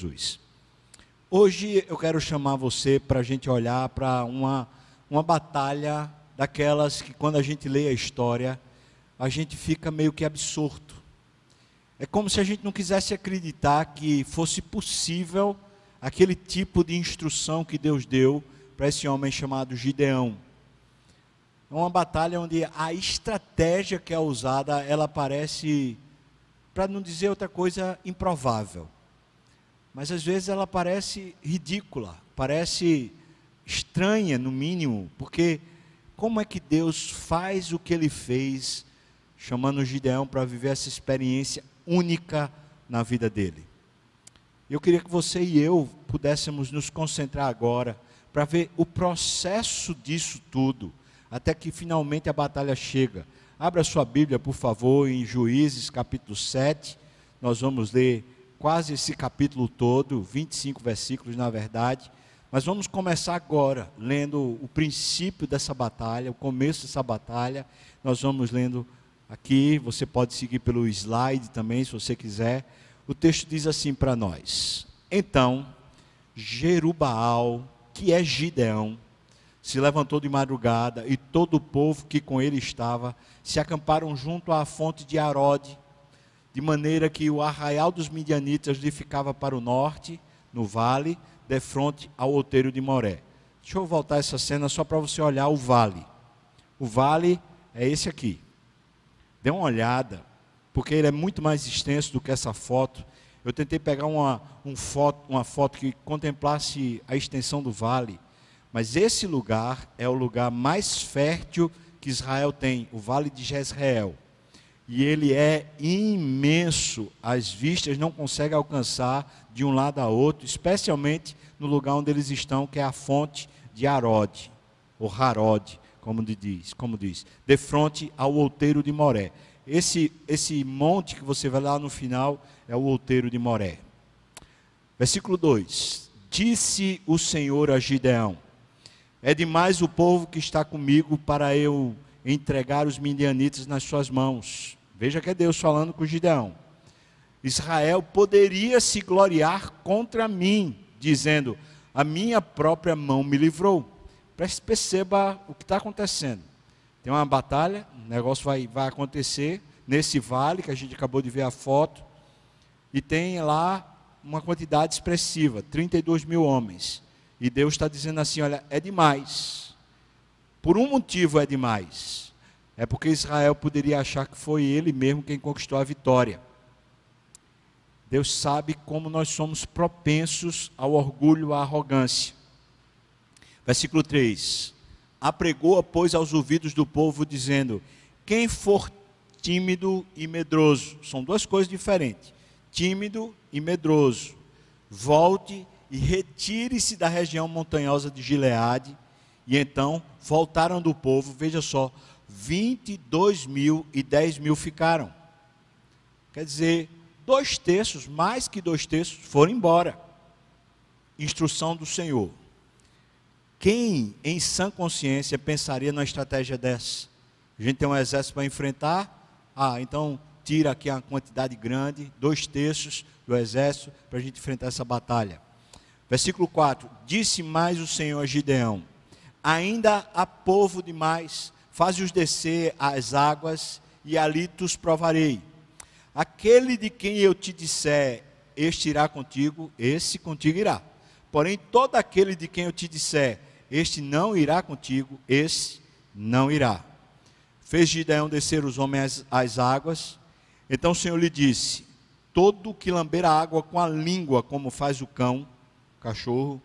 Jesus. Hoje eu quero chamar você para a gente olhar para uma, uma batalha daquelas que, quando a gente lê a história, a gente fica meio que absorto. É como se a gente não quisesse acreditar que fosse possível aquele tipo de instrução que Deus deu para esse homem chamado Gideão. É uma batalha onde a estratégia que é usada, ela parece, para não dizer outra coisa, improvável. Mas às vezes ela parece ridícula, parece estranha no mínimo, porque como é que Deus faz o que ele fez, chamando Gideão para viver essa experiência única na vida dele? Eu queria que você e eu pudéssemos nos concentrar agora para ver o processo disso tudo, até que finalmente a batalha chega. Abra sua Bíblia, por favor, em Juízes capítulo 7. Nós vamos ler quase esse capítulo todo, 25 versículos na verdade. Mas vamos começar agora, lendo o princípio dessa batalha, o começo dessa batalha. Nós vamos lendo aqui, você pode seguir pelo slide também, se você quiser. O texto diz assim para nós: Então, Jerubaal, que é Gideão, se levantou de madrugada e todo o povo que com ele estava se acamparam junto à fonte de Arode de maneira que o arraial dos midianitas ficava para o norte, no vale, de frente ao outeiro de Moré. Deixa eu voltar essa cena só para você olhar o vale. O vale é esse aqui. Dê uma olhada, porque ele é muito mais extenso do que essa foto. Eu tentei pegar uma, um foto, uma foto que contemplasse a extensão do vale, mas esse lugar é o lugar mais fértil que Israel tem, o vale de Jezreel e ele é imenso. As vistas não conseguem alcançar de um lado a outro, especialmente no lugar onde eles estão, que é a fonte de Arode, ou Harod, como diz, como diz, de frente ao outeiro de Moré. Esse, esse monte que você vai lá no final é o outeiro de Moré. Versículo 2: Disse o Senhor a Gideão: É demais o povo que está comigo para eu entregar os midianitas nas suas mãos. Veja que é Deus falando com Gideão. Israel poderia se gloriar contra mim, dizendo: A minha própria mão me livrou. Perceba o que está acontecendo. Tem uma batalha, o negócio vai, vai acontecer nesse vale que a gente acabou de ver a foto, e tem lá uma quantidade expressiva 32 mil homens. E Deus está dizendo assim: Olha, é demais. Por um motivo é demais é porque Israel poderia achar que foi ele mesmo quem conquistou a vitória. Deus sabe como nós somos propensos ao orgulho, à arrogância. Versículo 3: Apregou, pois, aos ouvidos do povo, dizendo: Quem for tímido e medroso, são duas coisas diferentes: tímido e medroso, volte e retire-se da região montanhosa de Gileade. E então voltaram do povo, veja só, 22 mil e 10 mil ficaram. Quer dizer, dois terços, mais que dois terços, foram embora. Instrução do Senhor. Quem, em sã consciência, pensaria numa estratégia dessa? A gente tem um exército para enfrentar, ah, então tira aqui uma quantidade grande, dois terços do exército, para a gente enfrentar essa batalha. Versículo 4: Disse mais o Senhor a Gideão: Ainda há povo demais faze-os descer às águas, e ali os provarei. Aquele de quem eu te disser, este irá contigo, esse contigo irá. Porém, todo aquele de quem eu te disser, este não irá contigo, esse não irá. Fez Gideão descer os homens às, às águas. Então o Senhor lhe disse: Todo que lamber a água com a língua, como faz o cão, o cachorro,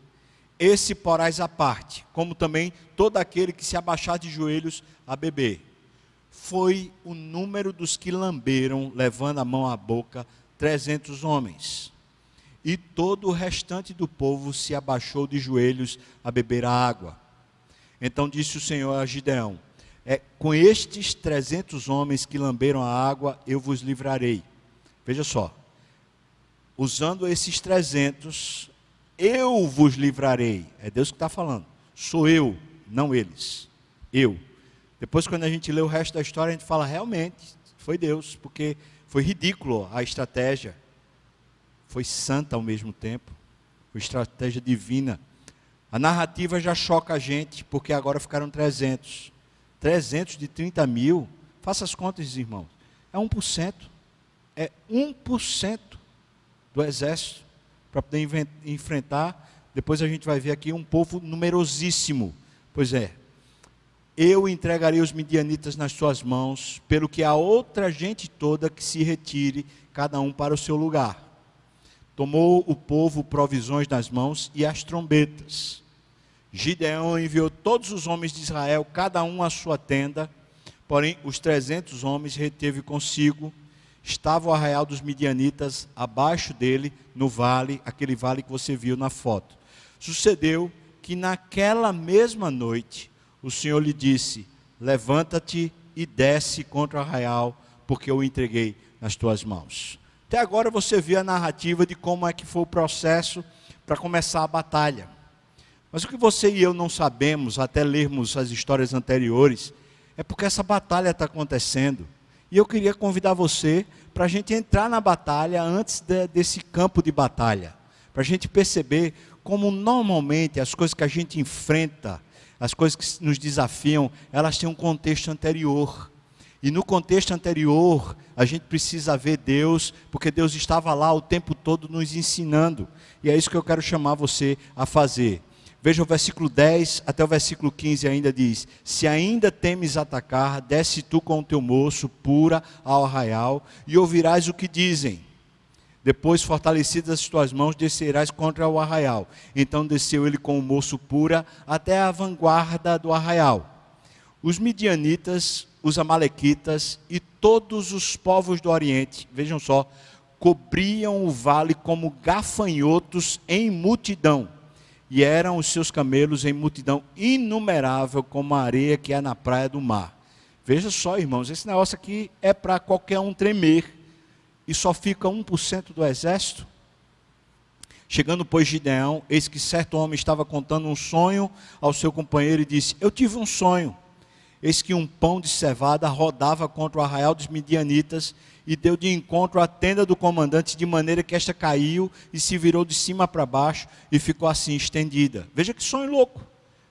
esse porás à parte, como também todo aquele que se abaixar de joelhos a beber. Foi o número dos que lamberam, levando a mão à boca, trezentos homens. E todo o restante do povo se abaixou de joelhos a beber a água. Então disse o Senhor a Gideão: é, Com estes trezentos homens que lamberam a água, eu vos livrarei. Veja só, usando esses trezentos, eu vos livrarei. É Deus que está falando. Sou eu, não eles. Eu. Depois, quando a gente lê o resto da história, a gente fala, realmente, foi Deus, porque foi ridículo a estratégia. foi santa ao mesmo tempo, foi estratégia divina. A narrativa já choca a gente, porque agora ficaram 300. 300 de 30 mil, faça as contas, irmãos, é 1%. É 1% do exército para poder enfrentar. Depois a gente vai ver aqui um povo numerosíssimo. Pois é, eu entregarei os midianitas nas tuas mãos, pelo que a outra gente toda que se retire, cada um para o seu lugar. Tomou o povo provisões nas mãos e as trombetas. Gideão enviou todos os homens de Israel, cada um à sua tenda, porém os trezentos homens reteve consigo. Estava o arraial dos midianitas abaixo dele, no vale, aquele vale que você viu na foto. Sucedeu que naquela mesma noite, o Senhor lhe disse: Levanta-te e desce contra o arraial, porque eu o entreguei nas tuas mãos. Até agora você viu a narrativa de como é que foi o processo para começar a batalha. Mas o que você e eu não sabemos, até lermos as histórias anteriores, é porque essa batalha está acontecendo. E eu queria convidar você para a gente entrar na batalha antes de, desse campo de batalha. Para a gente perceber como normalmente as coisas que a gente enfrenta, as coisas que nos desafiam, elas têm um contexto anterior. E no contexto anterior, a gente precisa ver Deus, porque Deus estava lá o tempo todo nos ensinando. E é isso que eu quero chamar você a fazer. Veja o versículo 10 até o versículo 15 ainda diz: Se ainda temes atacar, desce tu com o teu moço pura ao arraial e ouvirás o que dizem. Depois, fortalecidas as tuas mãos, descerás contra o arraial. Então desceu ele com o moço pura até a vanguarda do arraial. Os midianitas, os amalequitas e todos os povos do Oriente, vejam só, cobriam o vale como gafanhotos em multidão. E eram os seus camelos em multidão inumerável, como a areia que há na praia do mar. Veja só, irmãos, esse negócio aqui é para qualquer um tremer e só fica 1% do exército? Chegando, pois, Gideão, eis que certo homem estava contando um sonho ao seu companheiro e disse: Eu tive um sonho. Eis que um pão de cevada rodava contra o arraial dos midianitas e deu de encontro à tenda do comandante, de maneira que esta caiu e se virou de cima para baixo e ficou assim estendida. Veja que sonho louco.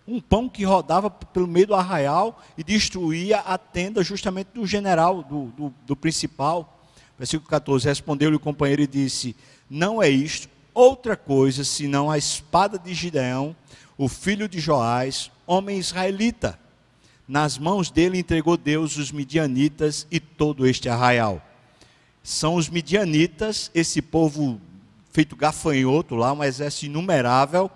Um pão que rodava pelo meio do arraial e destruía a tenda justamente do general, do, do, do principal. Versículo 14: Respondeu-lhe o companheiro e disse: Não é isto outra coisa senão a espada de Gideão, o filho de Joás, homem israelita. Nas mãos dele entregou Deus os midianitas e todo este arraial. São os midianitas, esse povo feito gafanhoto lá, um exército inumerável,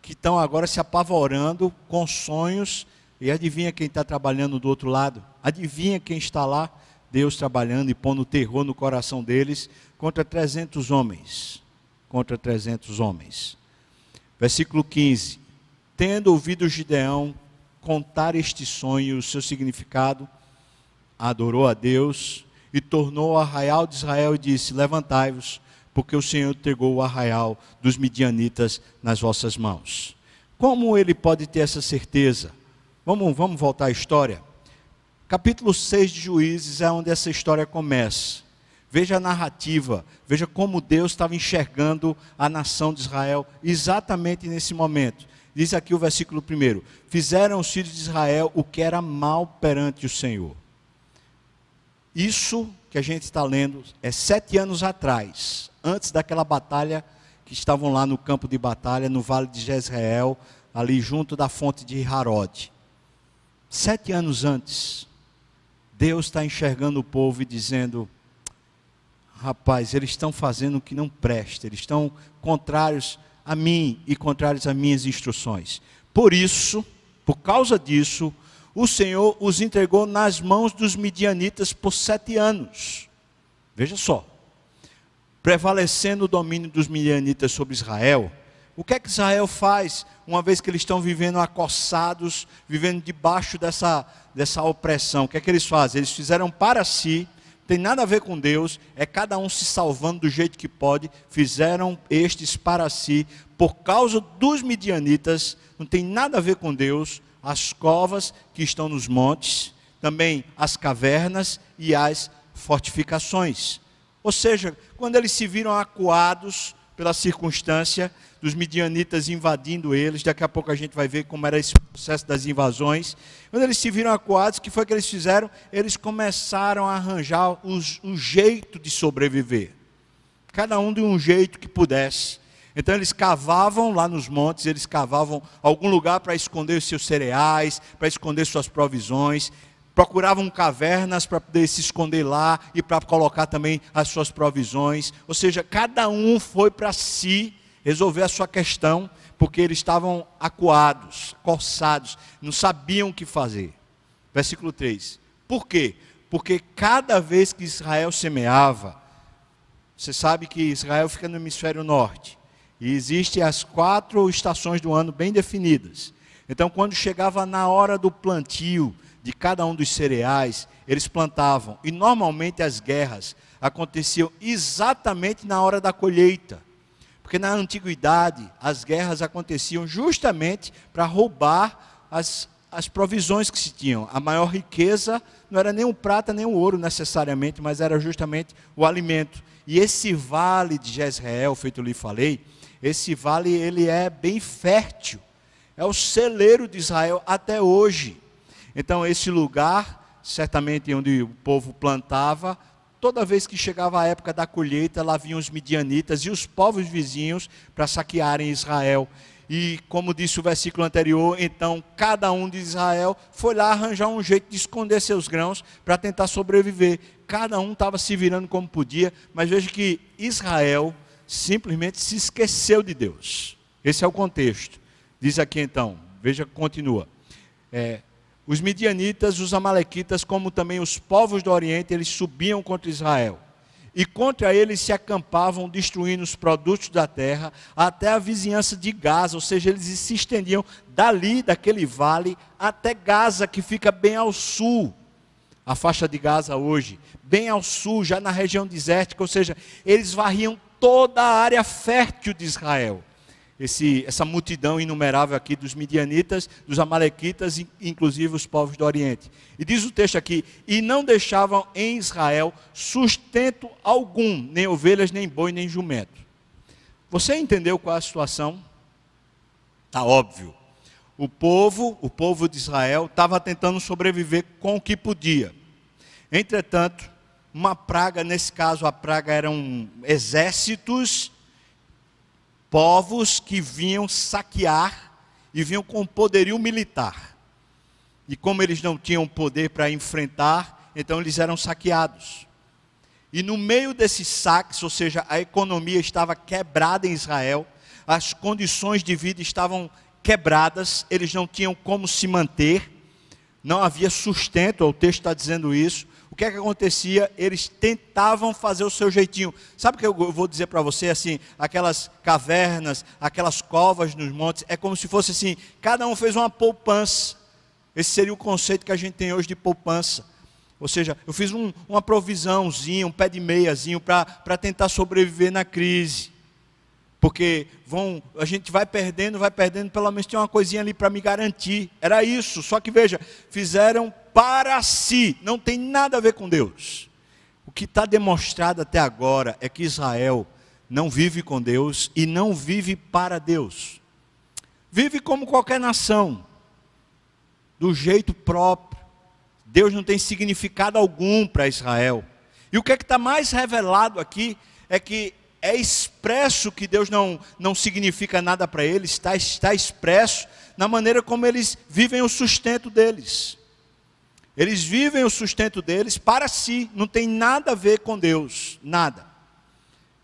que estão agora se apavorando com sonhos. E adivinha quem está trabalhando do outro lado? Adivinha quem está lá? Deus trabalhando e pondo terror no coração deles contra 300 homens. Contra 300 homens. Versículo 15. Tendo ouvido Gideão contar este sonho o seu significado, adorou a Deus e tornou o arraial de Israel e disse: Levantai-vos, porque o Senhor entregou o arraial dos midianitas nas vossas mãos. Como ele pode ter essa certeza? Vamos, vamos voltar à história. Capítulo 6 de Juízes é onde essa história começa. Veja a narrativa, veja como Deus estava enxergando a nação de Israel exatamente nesse momento. Diz aqui o versículo 1: Fizeram os filhos de Israel o que era mal perante o Senhor. Isso que a gente está lendo é sete anos atrás, antes daquela batalha que estavam lá no campo de batalha, no vale de Jezreel, ali junto da fonte de Harod. Sete anos antes, Deus está enxergando o povo e dizendo: rapaz, eles estão fazendo o que não presta, eles estão contrários a mim e contrários às minhas instruções. Por isso, por causa disso, o Senhor os entregou nas mãos dos midianitas por sete anos. Veja só, prevalecendo o domínio dos midianitas sobre Israel, o que é que Israel faz, uma vez que eles estão vivendo acossados, vivendo debaixo dessa, dessa opressão? O que é que eles fazem? Eles fizeram para si, tem nada a ver com Deus, é cada um se salvando do jeito que pode, fizeram estes para si, por causa dos midianitas, não tem nada a ver com Deus, as covas que estão nos montes, também as cavernas e as fortificações. Ou seja, quando eles se viram acuados pela circunstância dos midianitas invadindo eles, daqui a pouco a gente vai ver como era esse processo das invasões. Quando eles se viram acuados, o que foi que eles fizeram? Eles começaram a arranjar o jeito de sobreviver. Cada um de um jeito que pudesse. Então eles cavavam lá nos montes, eles cavavam algum lugar para esconder os seus cereais, para esconder suas provisões, procuravam cavernas para poder se esconder lá e para colocar também as suas provisões. Ou seja, cada um foi para si resolver a sua questão, porque eles estavam acuados, coçados, não sabiam o que fazer. Versículo 3. Por quê? Porque cada vez que Israel semeava, você sabe que Israel fica no hemisfério norte. E existem as quatro estações do ano bem definidas. Então, quando chegava na hora do plantio de cada um dos cereais, eles plantavam. E normalmente as guerras aconteciam exatamente na hora da colheita. Porque na antiguidade as guerras aconteciam justamente para roubar as, as provisões que se tinham. A maior riqueza não era nem o prata nem o ouro necessariamente, mas era justamente o alimento. E esse vale de Jezreel, feito eu lhe falei, esse vale ele é bem fértil. É o celeiro de Israel até hoje. Então esse lugar, certamente onde o povo plantava, toda vez que chegava a época da colheita, lá vinham os midianitas e os povos vizinhos para saquearem Israel. E como disse o versículo anterior, então cada um de Israel foi lá arranjar um jeito de esconder seus grãos para tentar sobreviver. Cada um estava se virando como podia, mas veja que Israel simplesmente se esqueceu de Deus. Esse é o contexto. Diz aqui então, veja, continua. É, os midianitas, os amalequitas, como também os povos do Oriente, eles subiam contra Israel. E contra eles se acampavam, destruindo os produtos da terra, até a vizinhança de Gaza, ou seja, eles se estendiam dali, daquele vale, até Gaza, que fica bem ao sul, a faixa de Gaza hoje, bem ao sul, já na região desértica, ou seja, eles varriam toda a área fértil de Israel. Esse, essa multidão inumerável aqui dos midianitas, dos amalequitas, inclusive os povos do Oriente. E diz o texto aqui: e não deixavam em Israel sustento algum, nem ovelhas, nem boi, nem jumento. Você entendeu qual é a situação? Está óbvio. O povo, o povo de Israel, estava tentando sobreviver com o que podia. Entretanto, uma praga, nesse caso a praga eram exércitos, povos que vinham saquear e vinham com poderio militar. E como eles não tinham poder para enfrentar, então eles eram saqueados. E no meio desses saques, ou seja, a economia estava quebrada em Israel, as condições de vida estavam quebradas, eles não tinham como se manter, não havia sustento, o texto está dizendo isso, que é que acontecia? Eles tentavam fazer o seu jeitinho. Sabe o que eu vou dizer para você assim? Aquelas cavernas, aquelas covas nos montes, é como se fosse assim: cada um fez uma poupança. Esse seria o conceito que a gente tem hoje de poupança. Ou seja, eu fiz um, uma provisãozinha, um pé de meiazinho para tentar sobreviver na crise. Porque vão, a gente vai perdendo, vai perdendo, pelo menos tem uma coisinha ali para me garantir. Era isso. Só que veja, fizeram para si, não tem nada a ver com Deus. O que está demonstrado até agora é que Israel não vive com Deus e não vive para Deus. Vive como qualquer nação, do jeito próprio. Deus não tem significado algum para Israel. E o que é que está mais revelado aqui é que é expresso que Deus não, não significa nada para eles, está, está expresso na maneira como eles vivem o sustento deles. Eles vivem o sustento deles para si, não tem nada a ver com Deus, nada.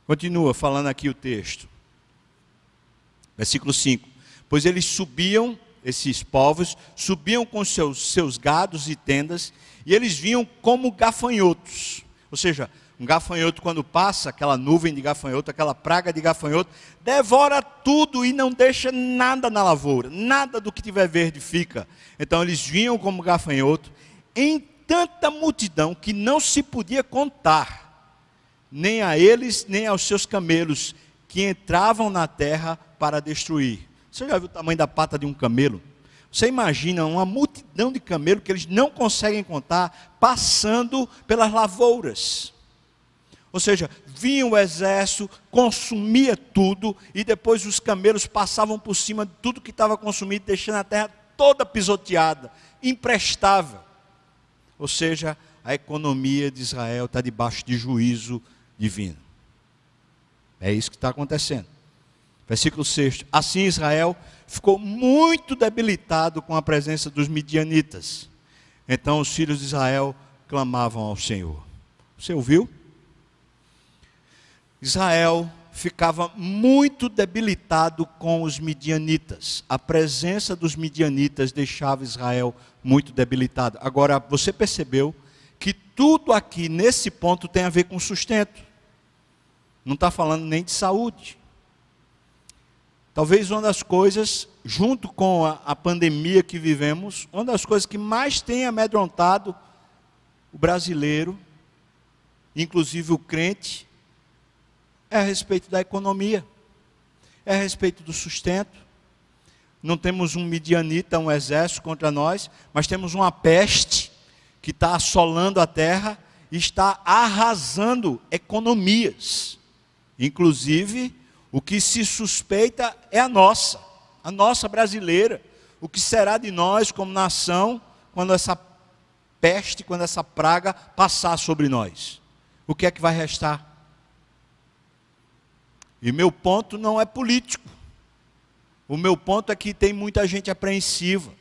Continua falando aqui o texto. Versículo 5. Pois eles subiam, esses povos, subiam com seus, seus gados e tendas, e eles vinham como gafanhotos. Ou seja, um gafanhoto, quando passa, aquela nuvem de gafanhoto, aquela praga de gafanhoto, devora tudo e não deixa nada na lavoura, nada do que tiver verde fica. Então eles vinham como gafanhoto, em tanta multidão que não se podia contar, nem a eles, nem aos seus camelos, que entravam na terra para destruir. Você já viu o tamanho da pata de um camelo? Você imagina uma multidão de camelos que eles não conseguem contar, passando pelas lavouras. Ou seja, vinha o exército, consumia tudo, e depois os camelos passavam por cima de tudo que estava consumido, deixando a terra toda pisoteada, imprestável. Ou seja, a economia de Israel está debaixo de juízo divino. É isso que está acontecendo. Versículo 6. Assim Israel ficou muito debilitado com a presença dos midianitas. Então os filhos de Israel clamavam ao Senhor. Você ouviu? Israel ficava muito debilitado com os midianitas. A presença dos midianitas deixava Israel muito debilitado. Agora, você percebeu que tudo aqui nesse ponto tem a ver com sustento. Não está falando nem de saúde. Talvez uma das coisas, junto com a, a, pandemia que vivemos, uma das coisas que mais tem amedrontado o brasileiro, inclusive o crente, é a respeito da economia, é a respeito do sustento. Não temos um midianita, um exército contra nós, mas temos uma peste que está assolando a terra e está arrasando economias, inclusive o que se suspeita é a nossa, a nossa brasileira. O que será de nós como nação quando essa peste, quando essa praga passar sobre nós? O que é que vai restar? E meu ponto não é político. O meu ponto é que tem muita gente apreensiva.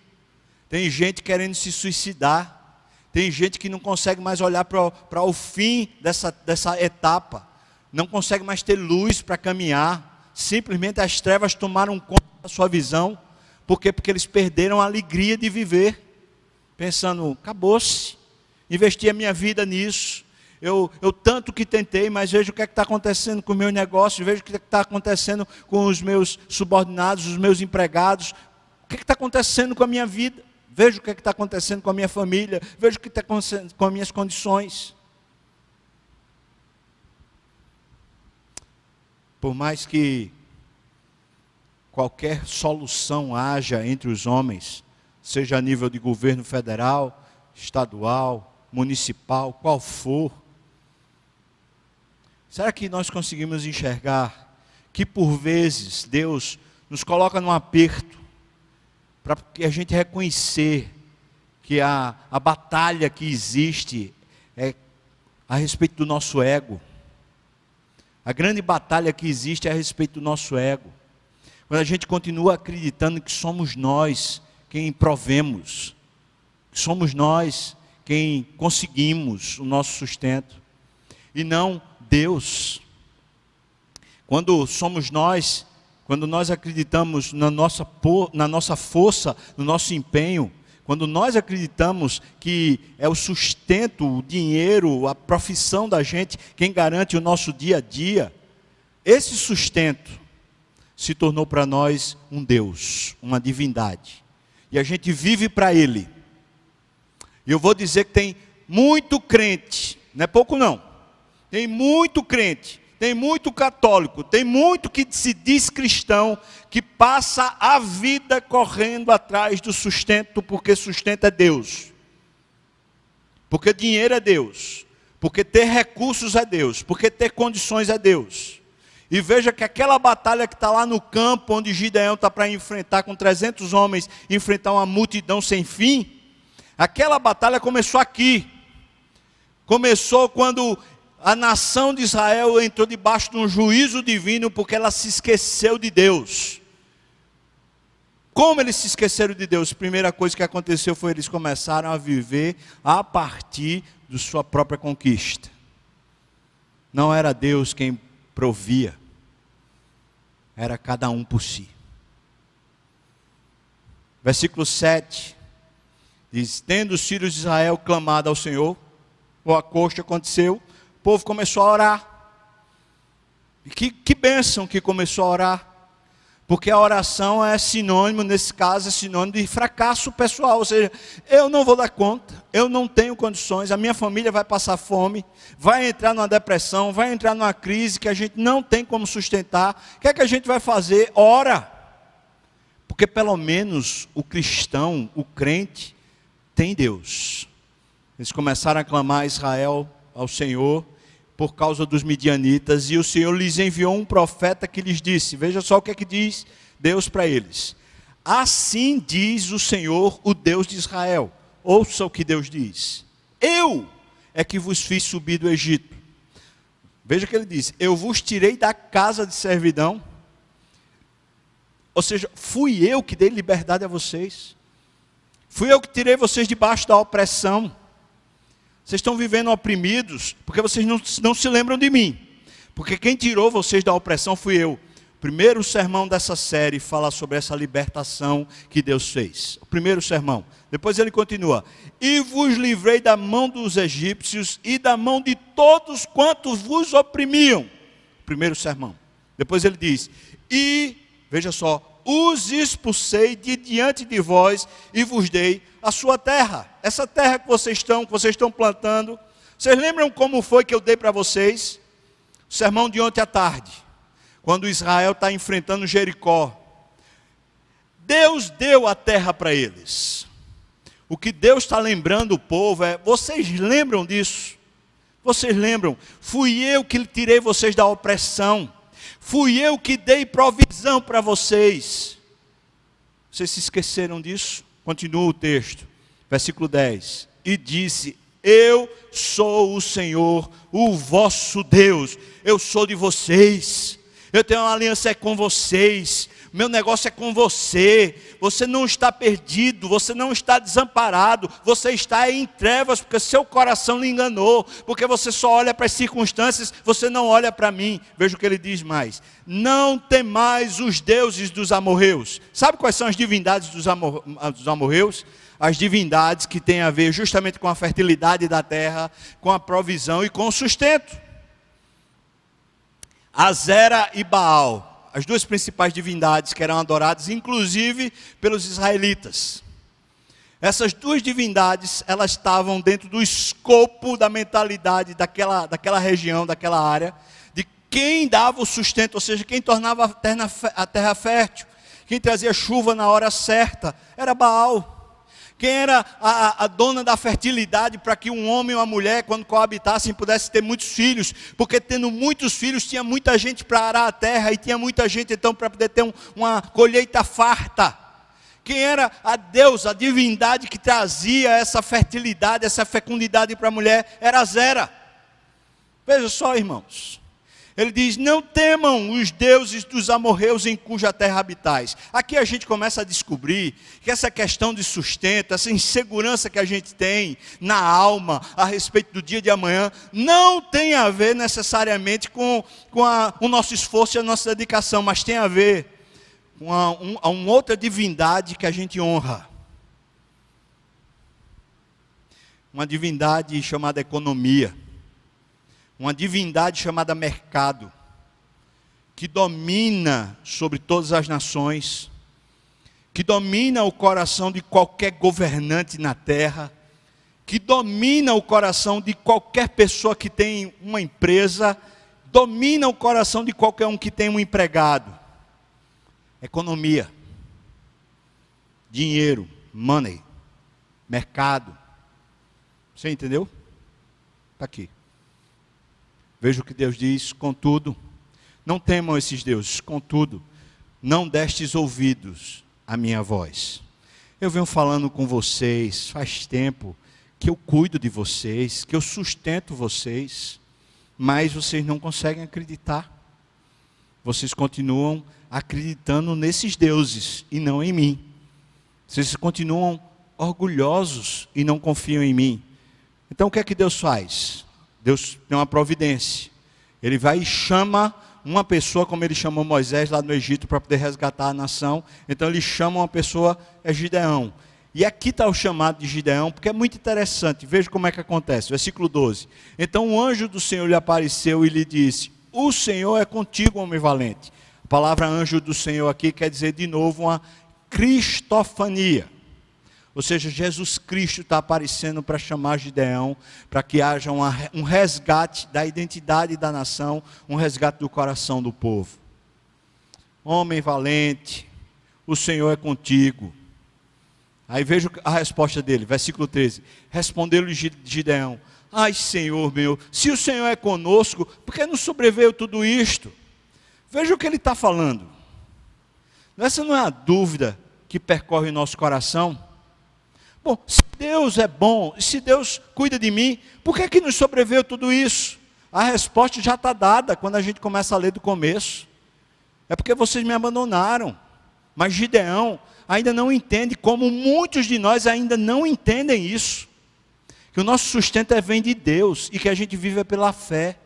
Tem gente querendo se suicidar. Tem gente que não consegue mais olhar para o fim dessa, dessa etapa não consegue mais ter luz para caminhar, simplesmente as trevas tomaram conta da sua visão, por quê? Porque eles perderam a alegria de viver, pensando, acabou-se, investi a minha vida nisso, eu, eu tanto que tentei, mas vejo o que é está acontecendo com o meu negócio, vejo o que é está acontecendo com os meus subordinados, os meus empregados, o que é está acontecendo com a minha vida, vejo o que é está acontecendo com a minha família, vejo o que está acontecendo com as minhas condições. Por mais que qualquer solução haja entre os homens, seja a nível de governo federal, estadual, municipal, qual for, será que nós conseguimos enxergar que por vezes Deus nos coloca num aperto para que a gente reconhecer que a, a batalha que existe é a respeito do nosso ego? A grande batalha que existe é a respeito do nosso ego. Quando a gente continua acreditando que somos nós quem provemos, que somos nós quem conseguimos o nosso sustento, e não Deus. Quando somos nós, quando nós acreditamos na nossa, na nossa força, no nosso empenho, quando nós acreditamos que é o sustento, o dinheiro, a profissão da gente quem garante o nosso dia a dia, esse sustento se tornou para nós um Deus, uma divindade. E a gente vive para Ele. E eu vou dizer que tem muito crente, não é pouco não, tem muito crente tem muito católico, tem muito que se diz cristão, que passa a vida correndo atrás do sustento, porque sustento é Deus. Porque dinheiro é Deus. Porque ter recursos é Deus. Porque ter condições é Deus. E veja que aquela batalha que está lá no campo, onde Gideão está para enfrentar com 300 homens, enfrentar uma multidão sem fim, aquela batalha começou aqui. Começou quando a nação de Israel entrou debaixo de um juízo divino porque ela se esqueceu de Deus. Como eles se esqueceram de Deus? Primeira coisa que aconteceu foi eles começaram a viver a partir de sua própria conquista. Não era Deus quem provia, era cada um por si. Versículo 7 diz: Tendo os filhos de Israel clamado ao Senhor, o acosto aconteceu, povo começou a orar. E que, que bênção que começou a orar. Porque a oração é sinônimo, nesse caso, é sinônimo de fracasso pessoal. Ou seja, eu não vou dar conta, eu não tenho condições, a minha família vai passar fome, vai entrar numa depressão, vai entrar numa crise que a gente não tem como sustentar. O que é que a gente vai fazer? Ora. Porque pelo menos o cristão, o crente, tem Deus. Eles começaram a clamar a Israel ao Senhor por causa dos midianitas, e o Senhor lhes enviou um profeta que lhes disse: Veja só o que é que diz Deus para eles. Assim diz o Senhor, o Deus de Israel. Ouça o que Deus diz. Eu é que vos fiz subir do Egito. Veja o que ele diz: Eu vos tirei da casa de servidão. Ou seja, fui eu que dei liberdade a vocês. Fui eu que tirei vocês debaixo da opressão. Vocês estão vivendo oprimidos porque vocês não, não se lembram de mim. Porque quem tirou vocês da opressão fui eu. O primeiro sermão dessa série fala sobre essa libertação que Deus fez. O primeiro sermão. Depois ele continua: E vos livrei da mão dos egípcios e da mão de todos quantos vos oprimiam. Primeiro sermão. Depois ele diz: E, veja só, os expulsei de diante de vós e vos dei a sua terra. Essa terra que vocês estão, que vocês estão plantando. Vocês lembram como foi que eu dei para vocês? O sermão de ontem à tarde, quando Israel está enfrentando Jericó. Deus deu a terra para eles. O que Deus está lembrando o povo é: vocês lembram disso? Vocês lembram? Fui eu que tirei vocês da opressão. Fui eu que dei provisão para vocês. Vocês se esqueceram disso? Continua o texto, versículo 10. E disse: Eu sou o Senhor, o vosso Deus, eu sou de vocês, eu tenho uma aliança com vocês, meu negócio é com você. Você não está perdido, você não está desamparado, você está em trevas porque seu coração lhe enganou, porque você só olha para as circunstâncias, você não olha para mim. Veja o que ele diz mais: Não temais os deuses dos amorreus. Sabe quais são as divindades dos, amor, dos amorreus? As divindades que têm a ver justamente com a fertilidade da terra, com a provisão e com o sustento. Azera e Baal as duas principais divindades que eram adoradas, inclusive pelos israelitas. Essas duas divindades, elas estavam dentro do escopo da mentalidade daquela, daquela região, daquela área, de quem dava o sustento, ou seja, quem tornava a terra, a terra fértil, quem trazia chuva na hora certa, era Baal. Quem era a, a dona da fertilidade para que um homem e uma mulher, quando coabitassem, pudessem ter muitos filhos? Porque tendo muitos filhos, tinha muita gente para arar a terra e tinha muita gente então para poder ter um, uma colheita farta. Quem era a deusa, a divindade que trazia essa fertilidade, essa fecundidade para a mulher? Era Zera. Veja só, irmãos. Ele diz: Não temam os deuses dos amorreus em cuja terra habitais. Aqui a gente começa a descobrir que essa questão de sustento, essa insegurança que a gente tem na alma a respeito do dia de amanhã, não tem a ver necessariamente com, com a, o nosso esforço e a nossa dedicação, mas tem a ver com a, um, a uma outra divindade que a gente honra. Uma divindade chamada economia uma divindade chamada mercado, que domina sobre todas as nações, que domina o coração de qualquer governante na terra, que domina o coração de qualquer pessoa que tem uma empresa, domina o coração de qualquer um que tem um empregado. Economia, dinheiro, money, mercado. Você entendeu? Está aqui. Veja o que Deus diz, contudo, não temam esses deuses, contudo, não destes ouvidos à minha voz. Eu venho falando com vocês faz tempo que eu cuido de vocês, que eu sustento vocês, mas vocês não conseguem acreditar. Vocês continuam acreditando nesses deuses e não em mim. Vocês continuam orgulhosos e não confiam em mim. Então o que é que Deus faz? Deus tem uma providência. Ele vai e chama uma pessoa, como ele chamou Moisés lá no Egito para poder resgatar a nação. Então ele chama uma pessoa, é Gideão. E aqui está o chamado de Gideão, porque é muito interessante. Veja como é que acontece. Versículo 12. Então o anjo do Senhor lhe apareceu e lhe disse: O Senhor é contigo, homem valente. A palavra anjo do Senhor aqui quer dizer de novo uma cristofania. Ou seja, Jesus Cristo está aparecendo para chamar Gideão, para que haja uma, um resgate da identidade da nação, um resgate do coração do povo. Homem valente, o Senhor é contigo. Aí veja a resposta dele, versículo 13. Respondeu-lhe Gideão: Ai, Senhor meu, se o Senhor é conosco, por que não sobreveio tudo isto? Veja o que ele está falando. Essa não é a dúvida que percorre o nosso coração. Bom, se Deus é bom, se Deus cuida de mim, por que, que nos sobreveio tudo isso? A resposta já está dada quando a gente começa a ler do começo. É porque vocês me abandonaram. Mas Gideão ainda não entende, como muitos de nós ainda não entendem isso. Que o nosso sustento é vem de Deus e que a gente vive pela fé.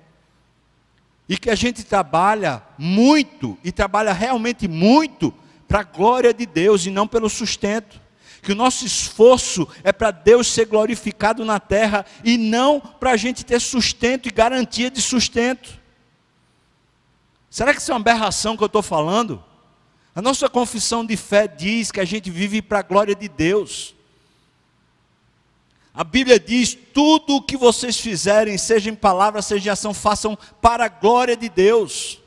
E que a gente trabalha muito, e trabalha realmente muito, para a glória de Deus e não pelo sustento. Que o nosso esforço é para Deus ser glorificado na terra e não para a gente ter sustento e garantia de sustento. Será que isso é uma aberração que eu estou falando? A nossa confissão de fé diz que a gente vive para a glória de Deus. A Bíblia diz: tudo o que vocês fizerem, seja em palavra, seja em ação, façam para a glória de Deus.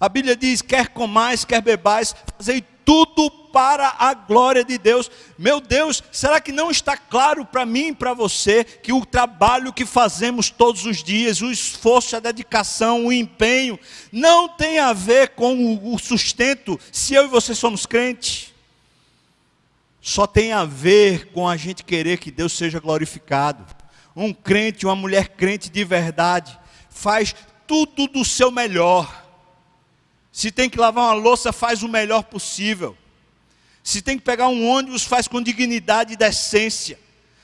A Bíblia diz: quer comais, quer bebais, fazei tudo para a glória de Deus. Meu Deus, será que não está claro para mim e para você que o trabalho que fazemos todos os dias, o esforço, a dedicação, o empenho, não tem a ver com o sustento se eu e você somos crentes? Só tem a ver com a gente querer que Deus seja glorificado. Um crente, uma mulher crente de verdade, faz tudo do seu melhor se tem que lavar uma louça, faz o melhor possível. Se tem que pegar um ônibus, faz com dignidade e decência.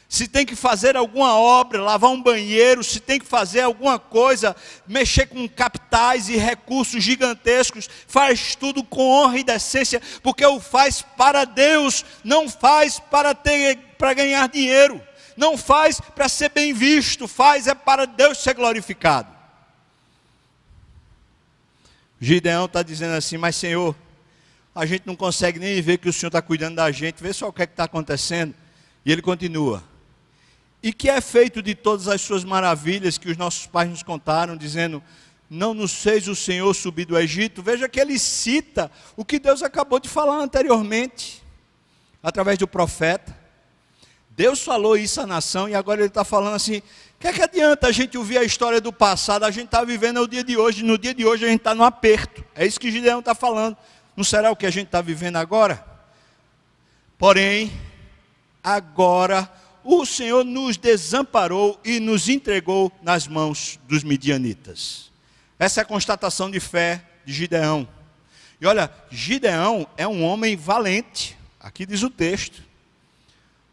Se tem que fazer alguma obra, lavar um banheiro, se tem que fazer alguma coisa, mexer com capitais e recursos gigantescos, faz tudo com honra e decência, porque o faz para Deus, não faz para ter para ganhar dinheiro, não faz para ser bem visto, faz é para Deus ser glorificado. Gideão está dizendo assim: Mas Senhor, a gente não consegue nem ver que o Senhor está cuidando da gente, vê só o que é está acontecendo. E ele continua: E que é feito de todas as suas maravilhas que os nossos pais nos contaram, dizendo: Não nos fez o Senhor subir do Egito. Veja que ele cita o que Deus acabou de falar anteriormente, através do profeta. Deus falou isso à nação e agora ele está falando assim: que é que adianta a gente ouvir a história do passado? A gente está vivendo o dia de hoje, no dia de hoje a gente está no aperto. É isso que Gideão está falando. Não será o que a gente está vivendo agora? Porém, agora o Senhor nos desamparou e nos entregou nas mãos dos midianitas. Essa é a constatação de fé de Gideão. E olha, Gideão é um homem valente, aqui diz o texto.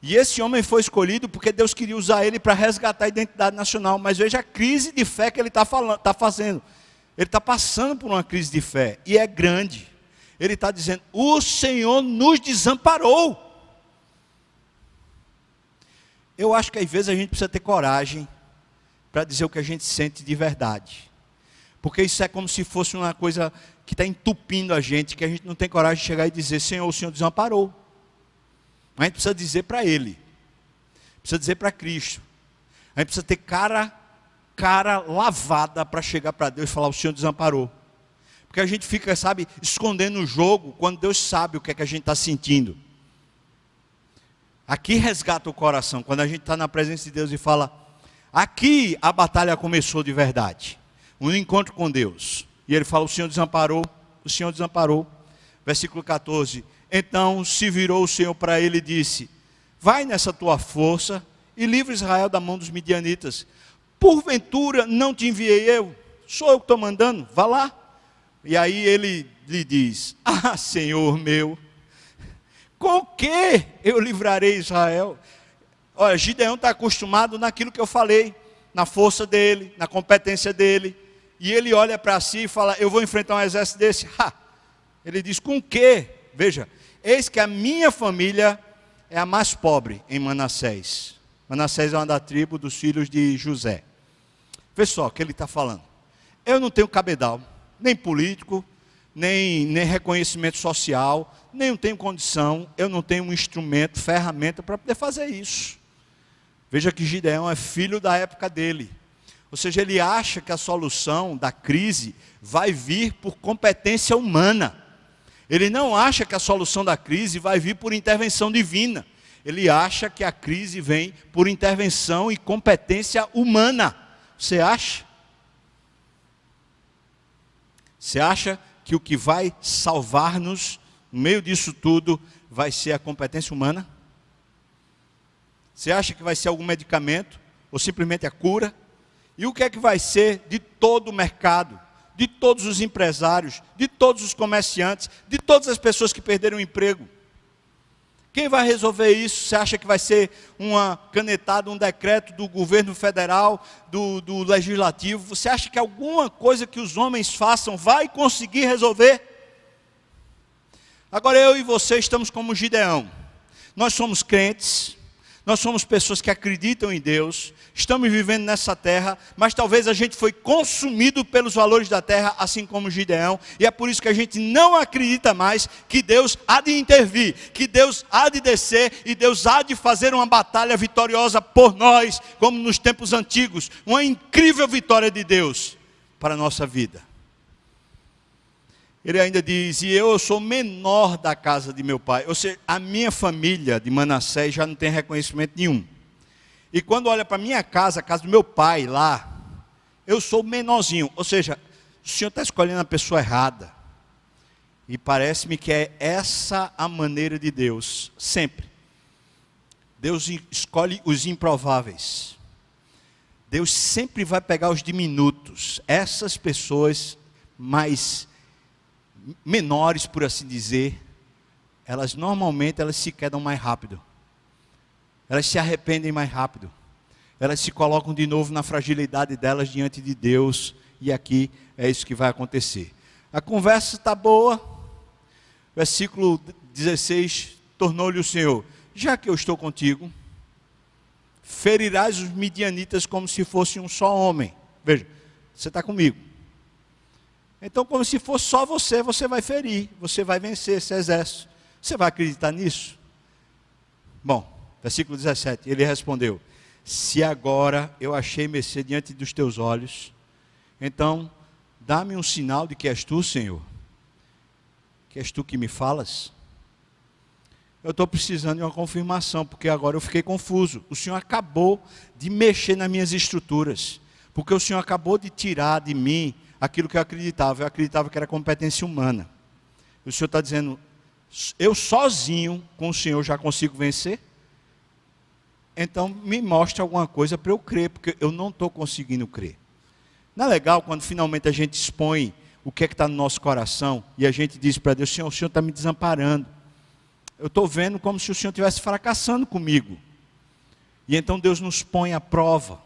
E esse homem foi escolhido porque Deus queria usar ele para resgatar a identidade nacional. Mas veja a crise de fé que ele está tá fazendo. Ele está passando por uma crise de fé. E é grande. Ele está dizendo: O Senhor nos desamparou. Eu acho que às vezes a gente precisa ter coragem para dizer o que a gente sente de verdade. Porque isso é como se fosse uma coisa que está entupindo a gente, que a gente não tem coragem de chegar e dizer: Senhor, o Senhor desamparou. Mas a gente precisa dizer para Ele, precisa dizer para Cristo. A gente precisa ter cara, cara lavada para chegar para Deus e falar: O Senhor desamparou. Porque a gente fica, sabe, escondendo o jogo quando Deus sabe o que é que a gente está sentindo. Aqui resgata o coração, quando a gente está na presença de Deus e fala: Aqui a batalha começou de verdade. Um encontro com Deus. E ele fala: O Senhor desamparou, o Senhor desamparou. Versículo 14: então se virou o Senhor para ele e disse: Vai nessa tua força e livra Israel da mão dos midianitas. Porventura não te enviei eu? Sou eu que estou mandando, vá lá. E aí ele lhe diz: Ah, Senhor meu, com que eu livrarei Israel? Olha, Gideão está acostumado naquilo que eu falei, na força dele, na competência dele. E ele olha para si e fala: Eu vou enfrentar um exército desse. Ha! Ele diz: Com que? Veja, Eis que a minha família é a mais pobre em Manassés. Manassés é uma da tribo dos filhos de José. Vê só o que ele está falando. Eu não tenho cabedal, nem político, nem, nem reconhecimento social, nem tenho condição, eu não tenho um instrumento, ferramenta para poder fazer isso. Veja que Gideão é filho da época dele. Ou seja, ele acha que a solução da crise vai vir por competência humana. Ele não acha que a solução da crise vai vir por intervenção divina. Ele acha que a crise vem por intervenção e competência humana. Você acha? Você acha que o que vai salvar-nos no meio disso tudo vai ser a competência humana? Você acha que vai ser algum medicamento ou simplesmente a cura? E o que é que vai ser de todo o mercado, de todos os empresários, de todos os comerciantes, de todas as pessoas que perderam o emprego? Quem vai resolver isso? Você acha que vai ser uma canetada, um decreto do governo federal, do, do, legislativo? Você acha que alguma coisa que os homens façam vai conseguir resolver? Agora eu e você estamos como Gideão. Nós somos crentes, nós somos pessoas que acreditam em Deus, estamos vivendo nessa terra, mas talvez a gente foi consumido pelos valores da terra, assim como Gideão, e é por isso que a gente não acredita mais que Deus há de intervir, que Deus há de descer e Deus há de fazer uma batalha vitoriosa por nós, como nos tempos antigos, uma incrível vitória de Deus para a nossa vida. Ele ainda diz: E eu sou menor da casa de meu pai. Ou seja, a minha família de Manassés já não tem reconhecimento nenhum. E quando olha para a minha casa, a casa do meu pai lá, eu sou menorzinho. Ou seja, o senhor está escolhendo a pessoa errada. E parece-me que é essa a maneira de Deus, sempre. Deus escolhe os improváveis. Deus sempre vai pegar os diminutos, essas pessoas mais menores, por assim dizer, elas normalmente elas se quedam mais rápido. Elas se arrependem mais rápido. Elas se colocam de novo na fragilidade delas diante de Deus. E aqui é isso que vai acontecer. A conversa está boa. Versículo 16: Tornou-lhe o Senhor: Já que eu estou contigo, ferirás os midianitas como se fosse um só homem. Veja, você está comigo. Então, como se fosse só você, você vai ferir, você vai vencer esse exército. Você vai acreditar nisso? Bom, versículo 17: Ele respondeu: Se agora eu achei mercê diante dos teus olhos, então dá-me um sinal de que és tu, Senhor. Que és tu que me falas. Eu estou precisando de uma confirmação, porque agora eu fiquei confuso. O Senhor acabou de mexer nas minhas estruturas, porque o Senhor acabou de tirar de mim aquilo que eu acreditava. Eu acreditava que era competência humana. O Senhor está dizendo, eu sozinho com o Senhor já consigo vencer? Então me mostre alguma coisa para eu crer, porque eu não estou conseguindo crer. Não é legal quando finalmente a gente expõe o que é que está no nosso coração e a gente diz para Deus, Senhor, o Senhor está me desamparando. Eu estou vendo como se o Senhor estivesse fracassando comigo. E então Deus nos põe à prova.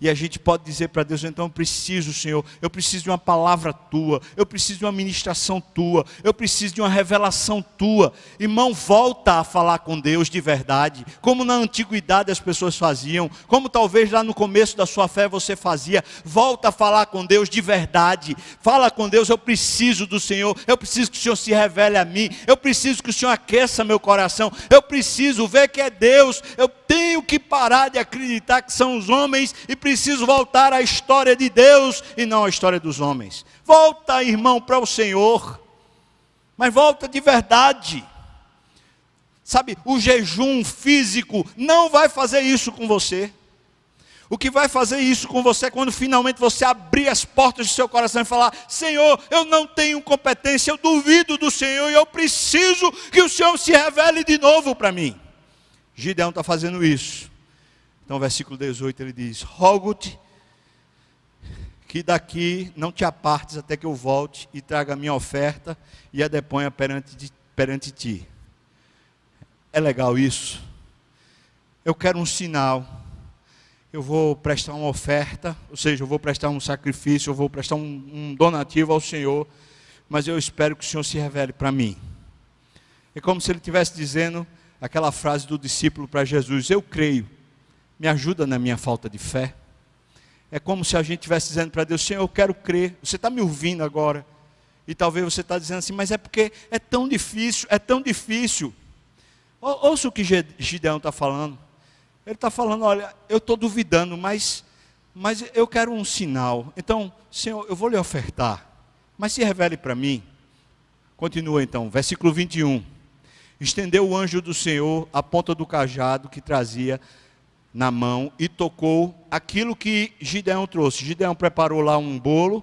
E a gente pode dizer para Deus, então eu preciso, Senhor, eu preciso de uma palavra tua, eu preciso de uma ministração tua, eu preciso de uma revelação tua. Irmão, volta a falar com Deus de verdade, como na antiguidade as pessoas faziam, como talvez lá no começo da sua fé você fazia. Volta a falar com Deus de verdade. Fala com Deus, eu preciso do Senhor, eu preciso que o Senhor se revele a mim, eu preciso que o Senhor aqueça meu coração, eu preciso ver que é Deus, eu tenho que parar de acreditar que são os homens e preciso voltar à história de Deus e não à história dos homens. Volta, irmão, para o Senhor, mas volta de verdade. Sabe, o jejum físico não vai fazer isso com você. O que vai fazer isso com você é quando finalmente você abrir as portas do seu coração e falar: Senhor, eu não tenho competência, eu duvido do Senhor e eu preciso que o Senhor se revele de novo para mim. Gideão está fazendo isso. Então, versículo 18 ele diz: Rogo-te que daqui não te apartes até que eu volte e traga a minha oferta e a deponha perante, perante ti. É legal isso? Eu quero um sinal. Eu vou prestar uma oferta, ou seja, eu vou prestar um sacrifício, eu vou prestar um, um donativo ao Senhor, mas eu espero que o Senhor se revele para mim. É como se ele estivesse dizendo: aquela frase do discípulo para Jesus: Eu creio, me ajuda na minha falta de fé. É como se a gente estivesse dizendo para Deus: Senhor, eu quero crer. Você está me ouvindo agora. E talvez você está dizendo assim, mas é porque é tão difícil, é tão difícil. Ouça o que Gideão está falando. Ele está falando: olha, eu estou duvidando, mas, mas eu quero um sinal. Então, Senhor, eu vou lhe ofertar, mas se revele para mim. Continua então, versículo 21. Estendeu o anjo do Senhor a ponta do cajado que trazia na mão e tocou aquilo que Gideão trouxe. Gideão preparou lá um bolo,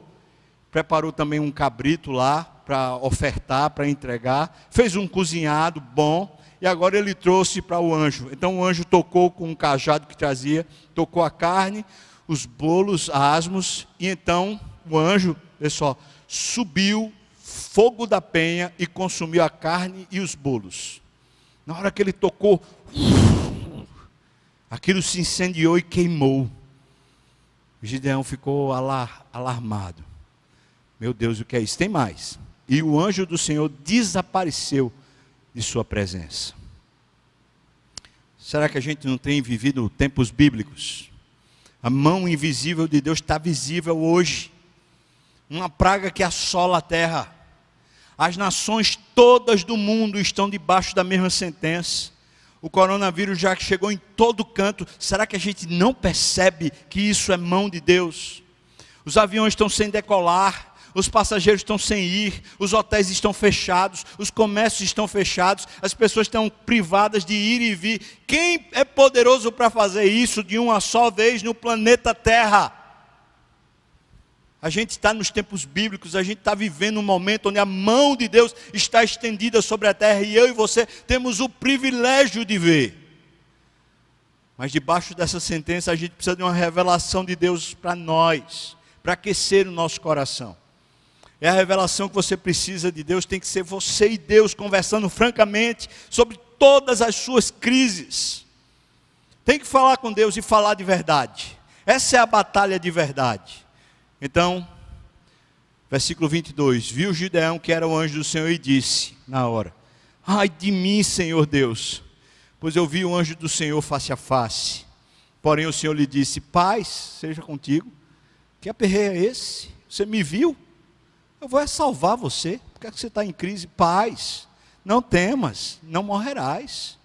preparou também um cabrito lá para ofertar, para entregar, fez um cozinhado bom e agora ele trouxe para o anjo. Então o anjo tocou com um cajado que trazia, tocou a carne, os bolos asmos e então o anjo, pessoal, subiu fogo da penha e consumiu a carne e os bolos. Na hora que ele tocou, aquilo se incendiou e queimou. Gideão ficou alar, alarmado. Meu Deus, o que é isso? Tem mais. E o anjo do Senhor desapareceu de sua presença. Será que a gente não tem vivido tempos bíblicos? A mão invisível de Deus está visível hoje. Uma praga que assola a terra. As nações todas do mundo estão debaixo da mesma sentença. O coronavírus já chegou em todo canto. Será que a gente não percebe que isso é mão de Deus? Os aviões estão sem decolar, os passageiros estão sem ir, os hotéis estão fechados, os comércios estão fechados, as pessoas estão privadas de ir e vir. Quem é poderoso para fazer isso de uma só vez no planeta Terra? A gente está nos tempos bíblicos, a gente está vivendo um momento onde a mão de Deus está estendida sobre a terra e eu e você temos o privilégio de ver. Mas debaixo dessa sentença a gente precisa de uma revelação de Deus para nós, para aquecer o nosso coração. É a revelação que você precisa de Deus, tem que ser você e Deus conversando francamente sobre todas as suas crises. Tem que falar com Deus e falar de verdade. Essa é a batalha de verdade. Então, versículo 22: Viu Gideão que era o anjo do Senhor e disse, na hora: Ai de mim, Senhor Deus, pois eu vi o anjo do Senhor face a face. Porém, o Senhor lhe disse: Paz seja contigo. Que aperreio é esse? Você me viu? Eu vou salvar você. Por que, é que você está em crise? Paz. Não temas, não morrerás.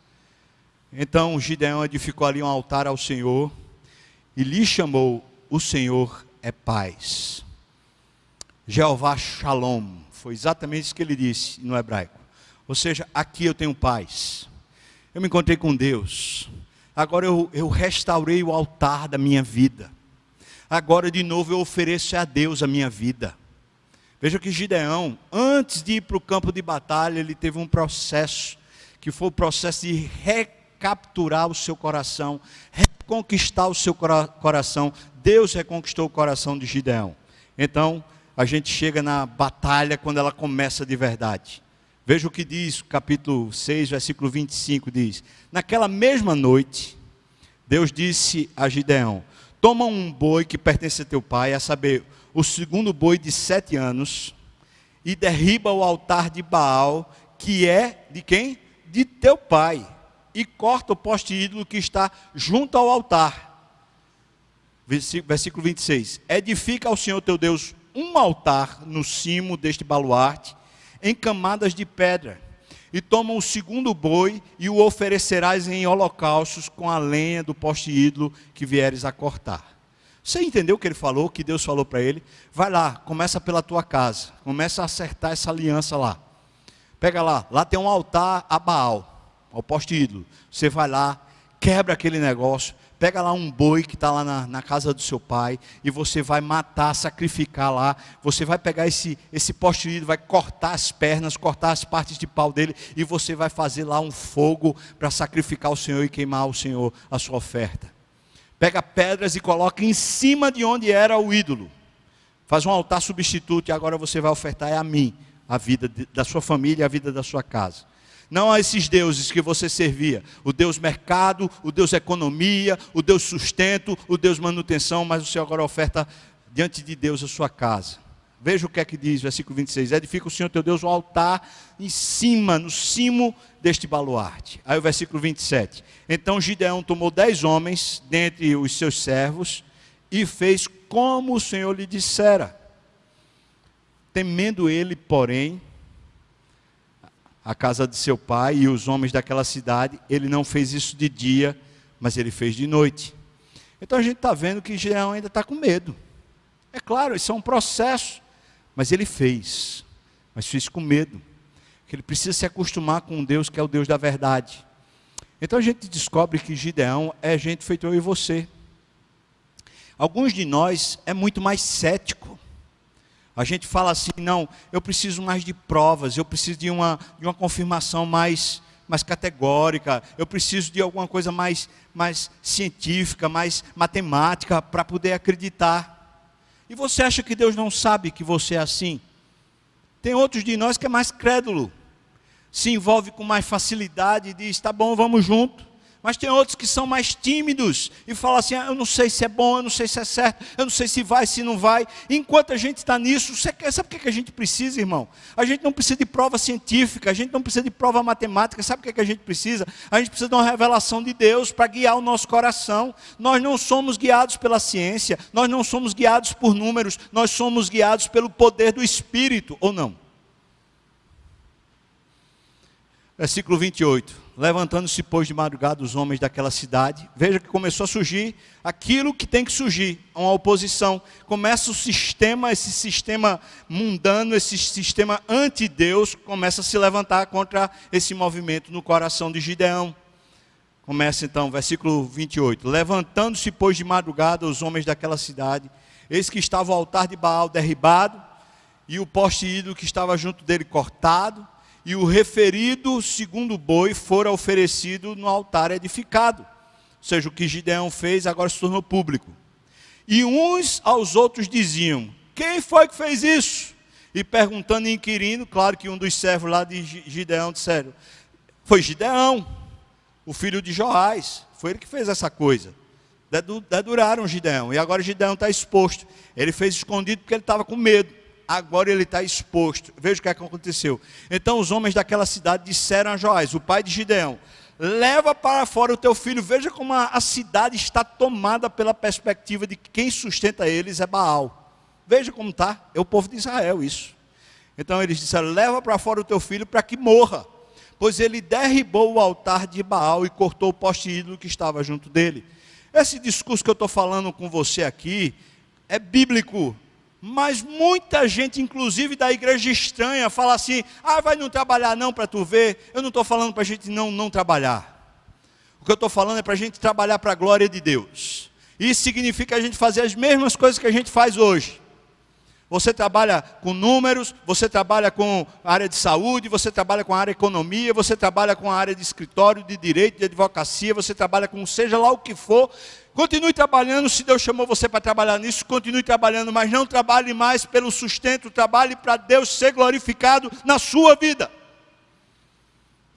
Então Gideão edificou ali um altar ao Senhor e lhe chamou: O Senhor é paz. Jeová Shalom, foi exatamente isso que ele disse no hebraico. Ou seja, aqui eu tenho paz. Eu me encontrei com Deus. Agora eu, eu restaurei o altar da minha vida. Agora de novo eu ofereço a Deus a minha vida. Veja que Gideão, antes de ir para o campo de batalha, ele teve um processo, que foi o processo de recapturar o seu coração, reconquistar o seu coração Deus reconquistou o coração de Gideão. Então, a gente chega na batalha quando ela começa de verdade. Veja o que diz, capítulo 6, versículo 25 diz: Naquela mesma noite, Deus disse a Gideão: Toma um boi que pertence a teu pai, a saber, o segundo boi de sete anos, e derriba o altar de Baal, que é de quem? De teu pai, e corta o poste ídolo que está junto ao altar versículo 26. Edifica ao Senhor teu Deus um altar no cimo deste baluarte, em camadas de pedra. E toma o segundo boi e o oferecerás em holocaustos com a lenha do poste ídolo que vieres a cortar. Você entendeu o que ele falou, o que Deus falou para ele? Vai lá, começa pela tua casa, começa a acertar essa aliança lá. Pega lá, lá tem um altar a Baal, ao poste ídolo. Você vai lá, quebra aquele negócio, pega lá um boi que está lá na, na, casa do seu pai, e você vai matar, sacrificar lá, você vai pegar esse, esse poste vai cortar as pernas, cortar as partes de pau dele, e você vai fazer lá um fogo para sacrificar o Senhor e queimar ao Senhor a sua oferta. Pega pedras e coloca em cima de onde era o ídolo. Faz um altar substituto e agora você vai ofertar é a mim, a vida da sua família, a vida da sua casa não a esses deuses que você servia, o Deus mercado, o Deus economia, o Deus sustento, o Deus manutenção, mas o Senhor agora oferta diante de Deus a sua casa. Veja o que é que diz, versículo 26. Edifica o Senhor teu Deus o altar em cima, no cimo deste baluarte. Aí o versículo 27. Então Gideão tomou dez homens dentre os seus servos e fez como o Senhor lhe dissera. Temendo ele, porém, a casa de seu pai e os homens daquela cidade, ele não fez isso de dia, mas ele fez de noite. Então a gente está vendo que Gideão ainda está com medo. É claro, isso é um processo, mas ele fez, mas fez com medo. que ele precisa se acostumar com um Deus que é o Deus da verdade. Então a gente descobre que Gideão é gente feito eu e você. Alguns de nós é muito mais cético. A gente fala assim, não, eu preciso mais de provas, eu preciso de uma, de uma confirmação mais, mais categórica, eu preciso de alguma coisa mais, mais científica, mais matemática para poder acreditar. E você acha que Deus não sabe que você é assim? Tem outros de nós que é mais crédulo, se envolve com mais facilidade e diz: tá bom, vamos junto. Mas tem outros que são mais tímidos e falam assim: ah, eu não sei se é bom, eu não sei se é certo, eu não sei se vai, se não vai. Enquanto a gente está nisso, sabe o que a gente precisa, irmão? A gente não precisa de prova científica, a gente não precisa de prova matemática, sabe o que a gente precisa? A gente precisa de uma revelação de Deus para guiar o nosso coração. Nós não somos guiados pela ciência, nós não somos guiados por números, nós somos guiados pelo poder do Espírito, ou não? Versículo 28. Levantando-se, pois, de madrugada os homens daquela cidade. Veja que começou a surgir aquilo que tem que surgir, uma oposição. Começa o sistema, esse sistema mundano, esse sistema anti-Deus, começa a se levantar contra esse movimento no coração de Gideão. Começa então, versículo 28. Levantando-se, pois, de madrugada os homens daquela cidade, eis que estava o altar de Baal derribado, e o poste ídolo que estava junto dele cortado, e o referido segundo boi fora oferecido no altar edificado. Ou seja, o que Gideão fez agora se tornou público. E uns aos outros diziam: Quem foi que fez isso? E perguntando e inquirindo, claro que um dos servos lá de Gideão disseram: Foi Gideão, o filho de Joás, foi ele que fez essa coisa. Deduraram Gideão, e agora Gideão está exposto. Ele fez escondido porque ele estava com medo agora ele está exposto. Veja o que, é que aconteceu. Então os homens daquela cidade disseram a Joás, o pai de Gideão: leva para fora o teu filho. Veja como a, a cidade está tomada pela perspectiva de que quem sustenta eles é Baal. Veja como está, é o povo de Israel isso. Então eles disseram: leva para fora o teu filho para que morra. Pois ele derribou o altar de Baal e cortou o poste ídolo que estava junto dele. Esse discurso que eu estou falando com você aqui é bíblico, mas muita gente, inclusive da igreja estranha, fala assim: ah, vai não trabalhar não para tu ver. Eu não estou falando para a gente não, não trabalhar. O que eu estou falando é para a gente trabalhar para a glória de Deus. Isso significa a gente fazer as mesmas coisas que a gente faz hoje. Você trabalha com números, você trabalha com área de saúde, você trabalha com a área de economia, você trabalha com a área de escritório, de direito, de advocacia, você trabalha com seja lá o que for. Continue trabalhando, se Deus chamou você para trabalhar nisso, continue trabalhando, mas não trabalhe mais pelo sustento, trabalhe para Deus ser glorificado na sua vida.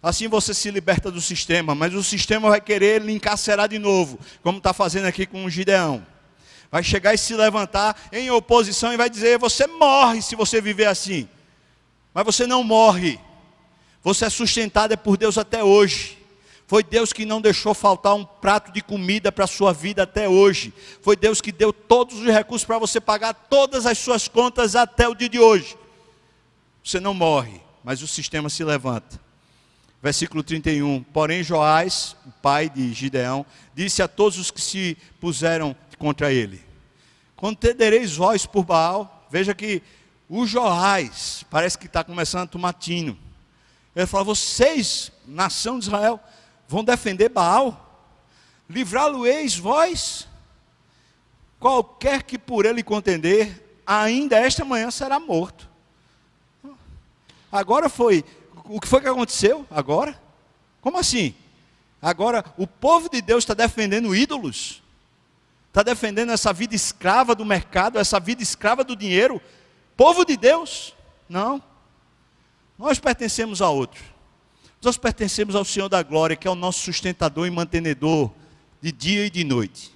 Assim você se liberta do sistema, mas o sistema vai querer lhe encarcerar de novo, como está fazendo aqui com o Gideão vai chegar e se levantar em oposição e vai dizer: Você morre se você viver assim. Mas você não morre. Você é sustentado é por Deus até hoje. Foi Deus que não deixou faltar um prato de comida para a sua vida até hoje. Foi Deus que deu todos os recursos para você pagar todas as suas contas até o dia de hoje. Você não morre, mas o sistema se levanta. Versículo 31. Porém, Joás, o pai de Gideão, disse a todos os que se puseram contra ele. Contendereis vós por Baal. Veja que o Joás parece que está começando a tomar tino. Ele fala: vocês, nação de Israel, vão defender Baal? Livrá-lo-eis vós? Qualquer que por ele contender, ainda esta manhã será morto. Agora foi, o que foi que aconteceu? Agora? Como assim? Agora o povo de Deus está defendendo ídolos? Está defendendo essa vida escrava do mercado, essa vida escrava do dinheiro. Povo de Deus? Não. Nós pertencemos a outro. Nós pertencemos ao Senhor da glória, que é o nosso sustentador e mantenedor de dia e de noite.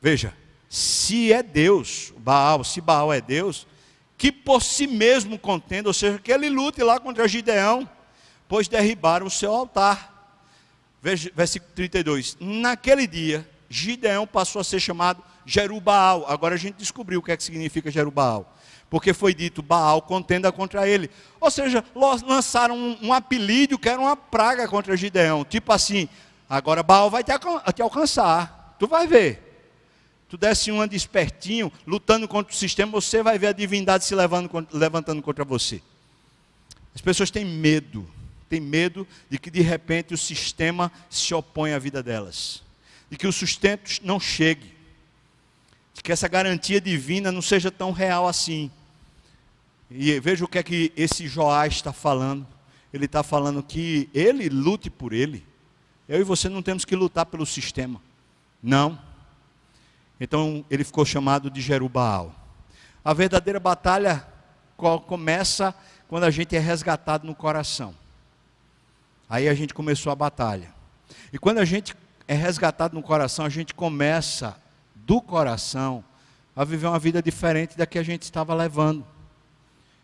Veja, se é Deus, Baal, se Baal é Deus, que por si mesmo contenda, ou seja, que ele lute lá contra Gideão, pois derribaram o seu altar. Veja, versículo 32. Naquele dia, Gideão passou a ser chamado Jerubaal. Agora a gente descobriu o que é que significa Jerubaal. Porque foi dito Baal contenda contra ele. Ou seja, lançaram um, um apelido que era uma praga contra Gideão. Tipo assim, agora Baal vai te, te alcançar. Tu vai ver. Tu desse uma despertinho, lutando contra o sistema, você vai ver a divindade se levando, levantando contra você. As pessoas têm medo, têm medo de que de repente o sistema se opõe à vida delas, de que o sustento não chegue, de que essa garantia divina não seja tão real assim. E veja o que é que esse Joás está falando. Ele está falando que ele lute por ele. Eu e você não temos que lutar pelo sistema. Não. Então ele ficou chamado de Jerubaal. A verdadeira batalha começa quando a gente é resgatado no coração. Aí a gente começou a batalha. E quando a gente é resgatado no coração, a gente começa do coração a viver uma vida diferente da que a gente estava levando.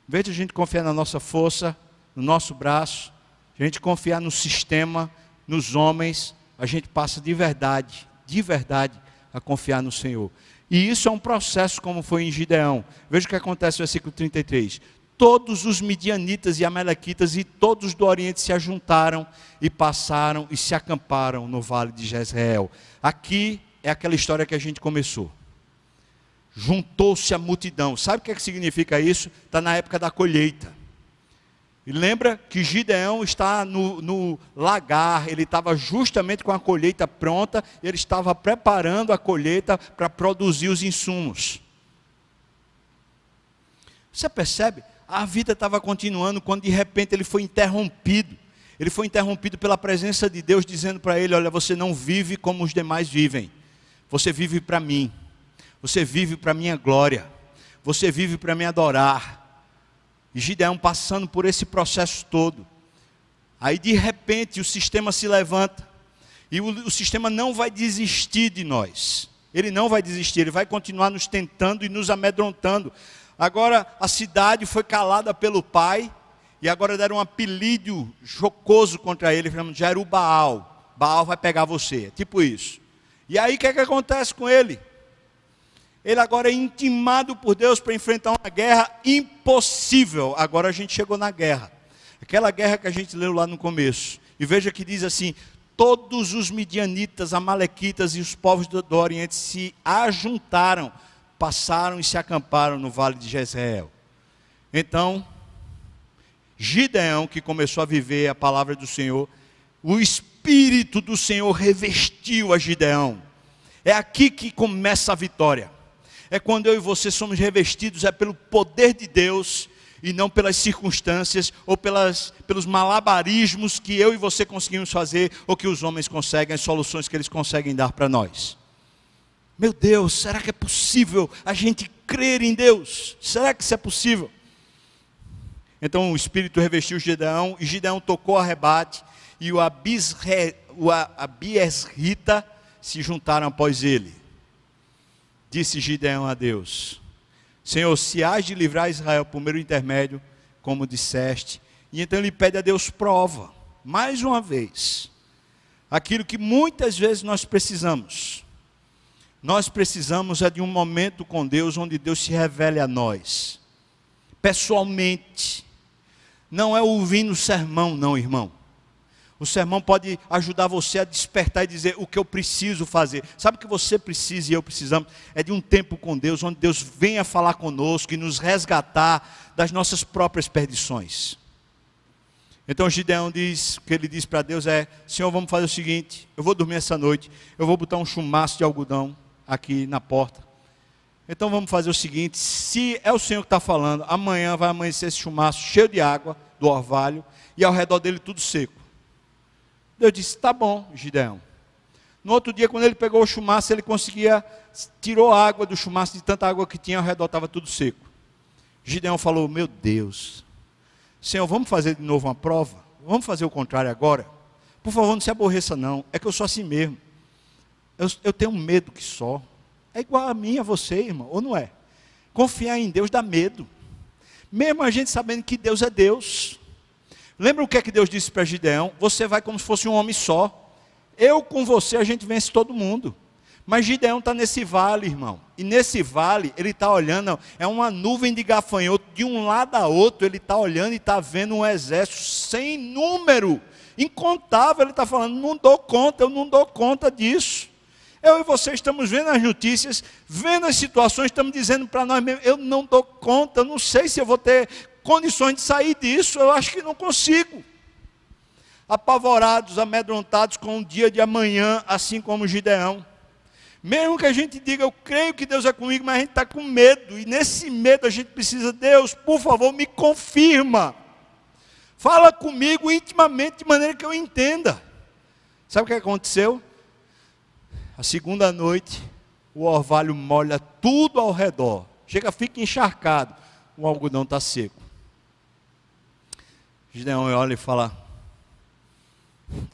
Em vez de a gente confiar na nossa força, no nosso braço, a gente confiar no sistema, nos homens, a gente passa de verdade, de verdade, a confiar no Senhor. E isso é um processo como foi em Gideão. Veja o que acontece no versículo 33. Todos os midianitas e amalequitas e todos do Oriente se ajuntaram e passaram e se acamparam no vale de Jezreel. Aqui é aquela história que a gente começou. Juntou-se a multidão. Sabe o que, é que significa isso? Está na época da colheita. E lembra que Gideão está no, no lagar, ele estava justamente com a colheita pronta, ele estava preparando a colheita para produzir os insumos. Você percebe? A vida estava continuando quando de repente ele foi interrompido. Ele foi interrompido pela presença de Deus, dizendo para ele: Olha, você não vive como os demais vivem, você vive para mim, você vive para minha glória, você vive para me adorar. E Gideão passando por esse processo todo. Aí de repente o sistema se levanta. E o, o, sistema não vai desistir de nós. Ele não vai desistir, ele vai continuar nos tentando e nos amedrontando. Agora a cidade foi calada pelo pai. E agora deram um apelido jocoso contra ele, falando Jerubaal. Baal vai pegar você. Tipo isso. E aí o que, é que acontece com ele? Ele agora é intimado por Deus para enfrentar uma guerra impossível. Agora a gente chegou na guerra. Aquela guerra que a gente leu lá no começo. E veja que diz assim: todos os midianitas, amalequitas e os povos do Oriente se ajuntaram, passaram e se acamparam no vale de Jezreel. Então, Gideão, que começou a viver a palavra do Senhor, o Espírito do Senhor revestiu a Gideão. É aqui que começa a vitória é quando eu e você somos revestidos é pelo poder de Deus e não pelas circunstâncias ou pelas, pelos malabarismos que eu e você conseguimos fazer ou que os homens conseguem, as soluções que eles conseguem dar para nós. Meu Deus, será que é possível a gente crer em Deus? Será que isso é possível? Então o Espírito revestiu Gideão e Gideão tocou a rebate e o, Abiesrita se juntaram após ele. Disse Gideão a Deus: Senhor, se hás de livrar Israel por meu intermédio, como disseste, e então ele pede a Deus prova, mais uma vez, aquilo que muitas vezes nós precisamos. Nós precisamos é de um momento com Deus onde Deus se revele a nós, pessoalmente. Não é ouvindo o sermão, não, irmão. O sermão pode ajudar você a despertar e dizer o que eu preciso fazer. Sabe o que você precisa e eu precisamos? É de um tempo com Deus, onde Deus venha falar conosco e nos resgatar das nossas próprias perdições. Então Gideão diz, o que ele diz para Deus é: Senhor, vamos fazer o seguinte, eu vou dormir essa noite, eu vou botar um chumaço de algodão aqui na porta. Então vamos fazer o seguinte: se é o Senhor que está falando, amanhã vai amanhecer esse chumaço cheio de água do orvalho e ao redor dele tudo seco. Deus disse: Tá bom, Gideão. No outro dia, quando ele pegou o chumaço, ele conseguia, tirou a água do chumaço, de tanta água que tinha ao redor, estava tudo seco. Gideão falou: Meu Deus, Senhor, vamos fazer de novo uma prova? Vamos fazer o contrário agora? Por favor, não se aborreça, não. É que eu sou assim mesmo. Eu, eu tenho medo que só. É igual a mim, a você, irmão, ou não é? Confiar em Deus dá medo. Mesmo a gente sabendo que Deus é Deus. Lembra o que é que Deus disse para Gideão? Você vai como se fosse um homem só. Eu com você a gente vence todo mundo. Mas Gideão está nesse vale, irmão. E nesse vale, ele está olhando, é uma nuvem de gafanhoto, de um lado a outro, ele está olhando e está vendo um exército sem número, incontável. Ele está falando: não dou conta, eu não dou conta disso. Eu e você estamos vendo as notícias, vendo as situações, estamos dizendo para nós mesmos: eu não dou conta, não sei se eu vou ter condições de sair disso, eu acho que não consigo. Apavorados, amedrontados com o dia de amanhã, assim como Gideão. Mesmo que a gente diga, eu creio que Deus é comigo, mas a gente está com medo, e nesse medo a gente precisa, Deus, por favor, me confirma. Fala comigo intimamente, de maneira que eu entenda. Sabe o que aconteceu? A segunda noite, o orvalho molha tudo ao redor. Chega, fica encharcado. O algodão está seco. Gideão olha e fala: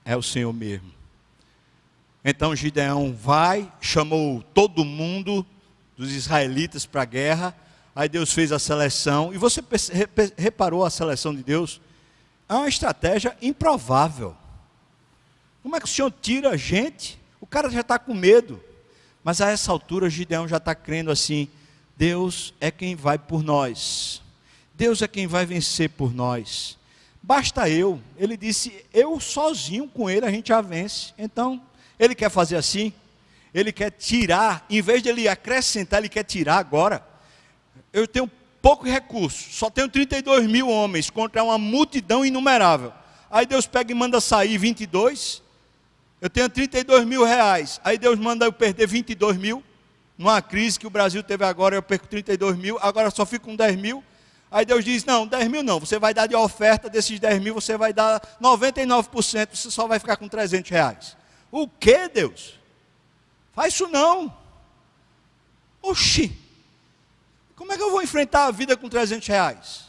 É o Senhor mesmo. Então Gideão vai, chamou todo mundo dos israelitas para a guerra. Aí Deus fez a seleção. E você reparou a seleção de Deus? É uma estratégia improvável. Como é que o Senhor tira a gente? O cara já está com medo. Mas a essa altura, Gideão já está crendo assim: Deus é quem vai por nós. Deus é quem vai vencer por nós. Basta eu. Ele disse: Eu sozinho com ele a gente já vence. Então, ele quer fazer assim, ele quer tirar, em vez de ele acrescentar, ele quer tirar agora. Eu tenho pouco recurso, só tenho 32 mil homens contra uma multidão inumerável. Aí Deus pega e manda sair 22. Eu tenho 32 mil reais. Aí Deus manda eu perder 22 mil. Numa crise que o Brasil teve agora, eu perco 32 mil. Agora só fico com 10 mil. Aí Deus diz: Não, 10 mil não. Você vai dar de oferta desses 10 mil, você vai dar 99%, você só vai ficar com 300 reais. O que, Deus? Faz isso não. Oxi. Como é que eu vou enfrentar a vida com 300 reais?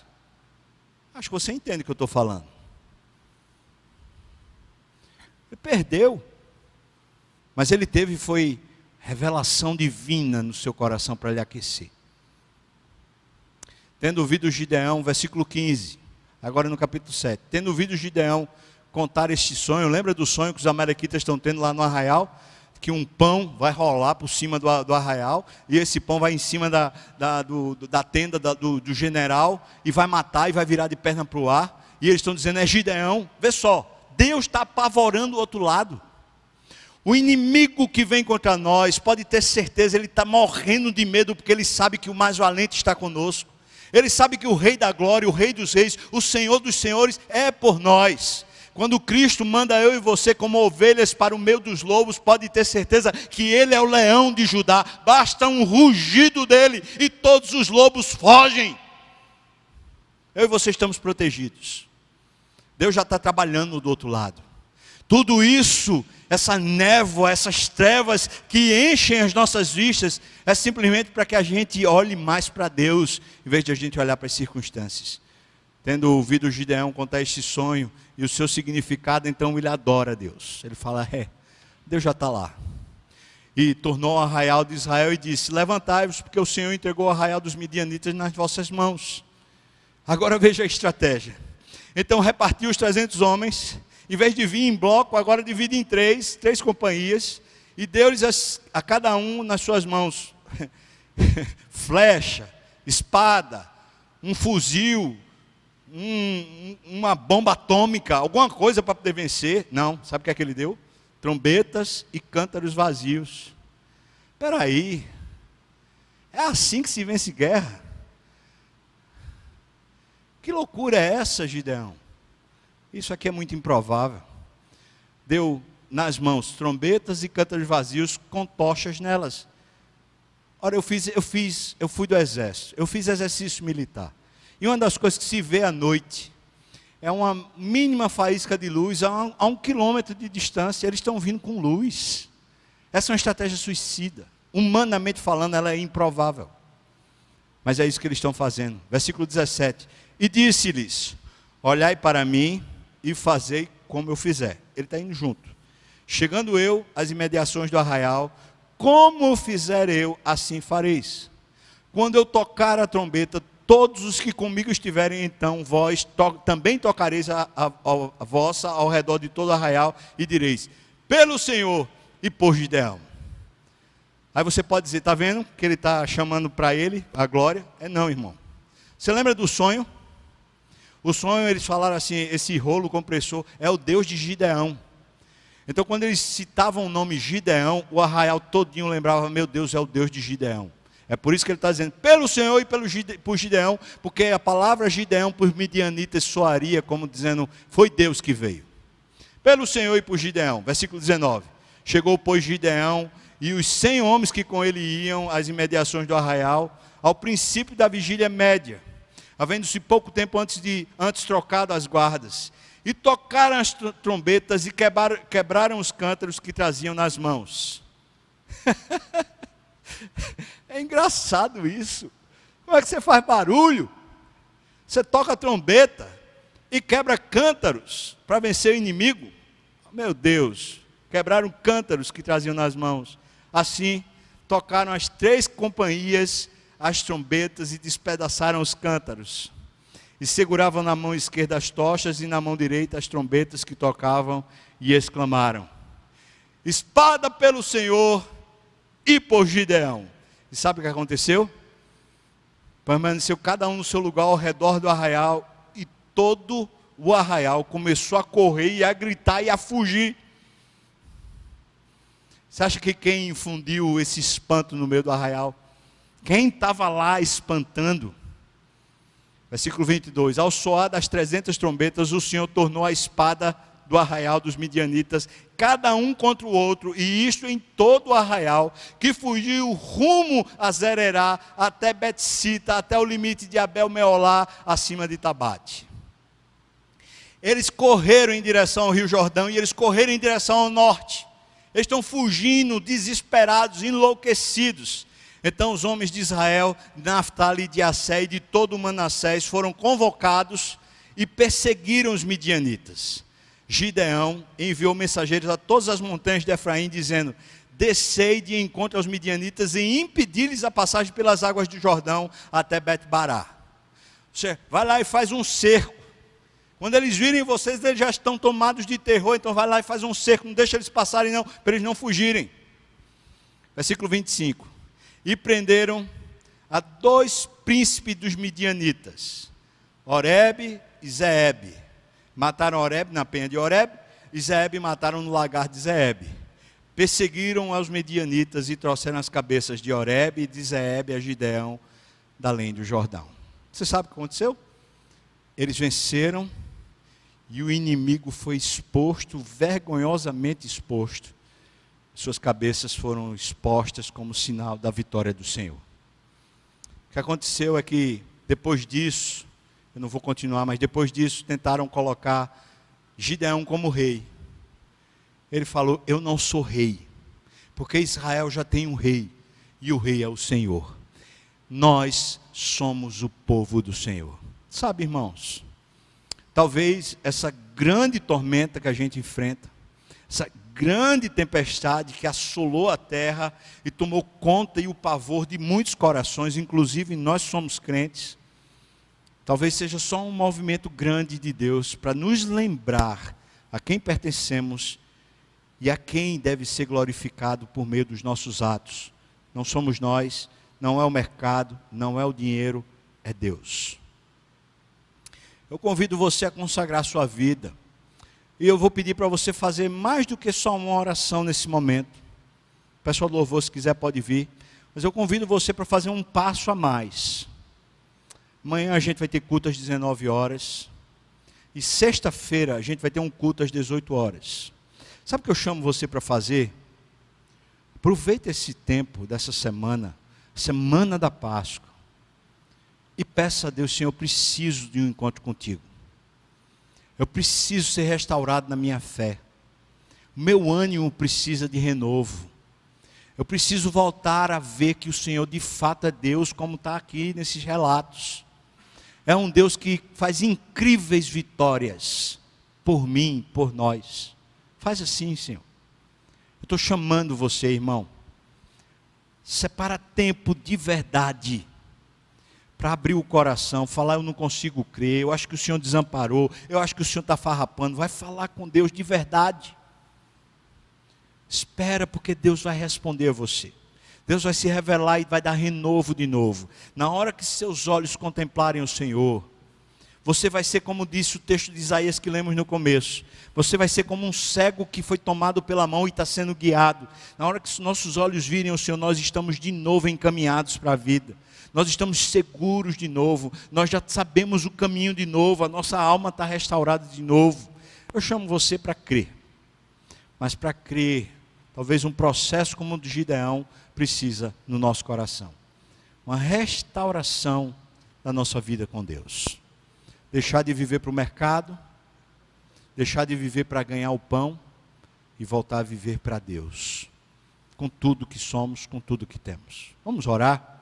Acho que você entende o que eu estou falando. Ele perdeu. Mas ele teve foi revelação divina no seu coração para lhe aquecer. Tendo ouvido Gideão, versículo 15, agora no capítulo 7. Tendo ouvido Gideão contar este sonho. Lembra do sonho que os amalequitas estão tendo lá no arraial? Que um pão vai rolar por cima do, do arraial, e esse pão vai em cima da, da, do, da tenda da, do, do general, e vai matar e vai virar de perna para o ar. E eles estão dizendo: é Gideão. Vê só, Deus está apavorando o outro lado. O inimigo que vem contra nós, pode ter certeza, ele está morrendo de medo, porque ele sabe que o mais valente está conosco. Ele sabe que o Rei da Glória, o Rei dos Reis, o Senhor dos Senhores é por nós. Quando Cristo manda eu e você como ovelhas para o meio dos lobos, pode ter certeza que Ele é o leão de Judá. Basta um rugido dele e todos os lobos fogem. Eu e você estamos protegidos. Deus já está trabalhando do outro lado. Tudo isso, essa névoa, essas trevas que enchem as nossas vistas, é simplesmente para que a gente olhe mais para Deus, em vez de a gente olhar para as circunstâncias. Tendo ouvido Gideão contar este sonho, e o seu significado, então ele adora a Deus. Ele fala: É, Deus já está lá. E tornou o arraial de Israel e disse: Levantai-vos, porque o Senhor entregou o arraial dos midianitas nas vossas mãos. Agora veja a estratégia. Então repartiu os 300 homens, em vez de vir em bloco, agora divide em três, três companhias, e deu-lhes a cada um nas suas mãos flecha, espada, um fuzil, um, uma bomba atômica, alguma coisa para poder vencer. Não, sabe o que é que ele deu? Trombetas e cântaros vazios. Espera aí, é assim que se vence guerra? Que loucura é essa, Gideão? Isso aqui é muito improvável. Deu nas mãos trombetas e cântaros vazios com tochas nelas. Ora, eu fiz, eu fiz, eu fui do exército, eu fiz exercício militar. E uma das coisas que se vê à noite é uma mínima faísca de luz a um, a um quilômetro de distância, eles estão vindo com luz. Essa é uma estratégia suicida. Humanamente falando, ela é improvável. Mas é isso que eles estão fazendo. Versículo 17. E disse-lhes: Olhai para mim e fazei como eu fizer. Ele está indo junto. Chegando eu às imediações do arraial, como fizer eu, assim fareis. Quando eu tocar a trombeta, Todos os que comigo estiverem, então, vós to também tocareis a, a, a, vossa ao redor de todo o arraial e direis: pelo Senhor e por Gideão. Aí você pode dizer: está vendo que ele está chamando para ele a glória? É não, irmão. Você lembra do sonho? O sonho, eles falaram assim: esse rolo compressor é o Deus de Gideão. Então, quando eles citavam o nome Gideão, o arraial todinho lembrava: meu Deus, é o Deus de Gideão. É por isso que ele está dizendo, pelo Senhor e pelo Gide, por Gideão, porque a palavra Gideão por Midianitas soaria como dizendo, foi Deus que veio. Pelo Senhor e por Gideão. Versículo 19. Chegou, pois, Gideão e os cem homens que com ele iam às imediações do arraial, ao princípio da vigília média, havendo-se pouco tempo antes de antes trocado as guardas, e tocaram as trombetas e quebraram, quebraram os cântaros que traziam nas mãos. é engraçado isso. Como é que você faz barulho? Você toca trombeta e quebra cântaros para vencer o inimigo. Meu Deus, quebraram cântaros que traziam nas mãos. Assim, tocaram as três companhias as trombetas e despedaçaram os cântaros. E seguravam na mão esquerda as tochas e na mão direita as trombetas que tocavam e exclamaram: Espada pelo Senhor e por Gideão. E sabe o que aconteceu? Permaneceu cada um no seu lugar ao redor do arraial e todo o arraial começou a correr e a gritar e a fugir. Você acha que quem infundiu esse espanto no meio do arraial? Quem estava lá espantando? Versículo 22: Ao soar das trezentas trombetas, o Senhor tornou a espada do arraial dos midianitas, cada um contra o outro, e isto em todo o arraial, que fugiu rumo a Zererá, até Betsita, até o limite de Abel Meolá, acima de Tabate. Eles correram em direção ao Rio Jordão e eles correram em direção ao norte. Eles estão fugindo, desesperados, enlouquecidos. Então os homens de Israel, Naftali, de Assé e de todo Manassés foram convocados e perseguiram os midianitas. Gideão enviou mensageiros a todas as montanhas de Efraim, dizendo: Descei de encontro aos midianitas e impedi-lhes a passagem pelas águas do Jordão até Bet-Bará. Você vai lá e faz um cerco quando eles virem vocês, eles já estão tomados de terror, então vai lá e faz um cerco, não deixa eles passarem não, para eles não fugirem. Versículo 25. E prenderam a dois príncipes dos midianitas, Oreb e Zeeb. Mataram Oreb na penha de Oreb, e Zeeb mataram no lagar de Zeeb. Perseguiram aos medianitas e trouxeram as cabeças de Oreb e de Zeeb a Gideão, da além do Jordão. Você sabe o que aconteceu? Eles venceram e o inimigo foi exposto, vergonhosamente exposto. Suas cabeças foram expostas como sinal da vitória do Senhor. O que aconteceu é que, depois disso, eu não vou continuar, mas depois disso, tentaram colocar Gideão como rei. Ele falou: Eu não sou rei, porque Israel já tem um rei, e o rei é o Senhor. Nós somos o povo do Senhor. Sabe, irmãos, Talvez essa grande tormenta que a gente enfrenta, essa grande tempestade que assolou a terra e tomou conta e o pavor de muitos corações, inclusive nós somos crentes, talvez seja só um movimento grande de Deus para nos lembrar a quem pertencemos e a quem deve ser glorificado por meio dos nossos atos. Não somos nós, não é o mercado, não é o dinheiro, é Deus. Eu convido você a consagrar sua vida. E eu vou pedir para você fazer mais do que só uma oração nesse momento. Pessoal do louvor, se quiser, pode vir. Mas eu convido você para fazer um passo a mais. Amanhã a gente vai ter culto às 19 horas. E sexta-feira a gente vai ter um culto às 18 horas. Sabe o que eu chamo você para fazer? Aproveita esse tempo dessa semana, semana da Páscoa e peça a Deus, Senhor, eu preciso de um encontro contigo. Eu preciso ser restaurado na minha fé. Meu ânimo precisa de renovo. Eu preciso voltar a ver que o Senhor de fato é Deus, como está aqui nesses relatos. É um Deus que faz incríveis vitórias por mim, por nós. Faz assim, Senhor. Eu estou chamando você, irmão. Separa tempo de verdade para abrir o coração, falar: Eu não consigo crer, eu acho que o Senhor desamparou, eu acho que o Senhor está farrapando. Vai falar com Deus de verdade. Espera, porque Deus vai responder a você. Deus vai se revelar e vai dar renovo de novo. Na hora que seus olhos contemplarem o Senhor, Você vai ser como disse o texto de Isaías que lemos no começo. Você vai ser como um cego que foi tomado pela mão e está sendo guiado. Na hora que os nossos olhos virem o Senhor, nós estamos de novo encaminhados para a vida. Nós estamos seguros de novo. Nós já sabemos o caminho de novo. A nossa alma está restaurada de novo. Eu chamo você para crer. Mas para crer, talvez um processo como o de Gideão precisa no nosso coração. Uma restauração da nossa vida com Deus. Deixar de viver para o mercado, deixar de viver para ganhar o pão e voltar a viver para Deus, com tudo que somos, com tudo que temos. Vamos orar?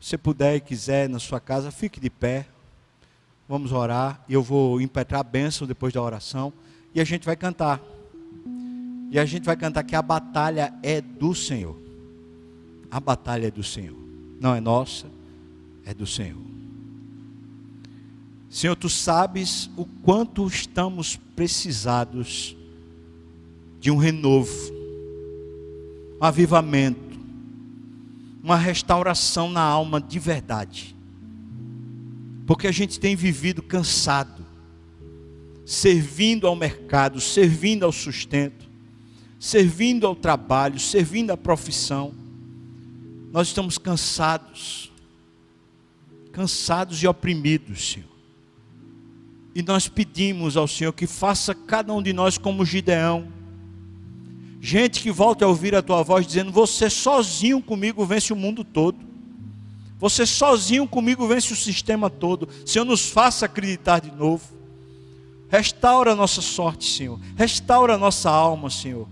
Se puder e quiser na sua casa, fique de pé. Vamos orar. E eu vou impetrar a bênção depois da oração. E a gente vai cantar. E a gente vai cantar que a batalha é do Senhor. A batalha é do Senhor. Não é nossa, é do Senhor. Senhor, tu sabes o quanto estamos precisados de um renovo, um avivamento, uma restauração na alma de verdade. Porque a gente tem vivido cansado, servindo ao mercado, servindo ao sustento, servindo ao trabalho, servindo à profissão. Nós estamos cansados, cansados e oprimidos, Senhor. E nós pedimos ao Senhor que faça cada um de nós como Gideão. Gente que volta a ouvir a tua voz dizendo: Você sozinho comigo vence o mundo todo. Você sozinho comigo vence o sistema todo. Senhor, nos faça acreditar de novo. Restaura a nossa sorte, Senhor. Restaura a nossa alma, Senhor.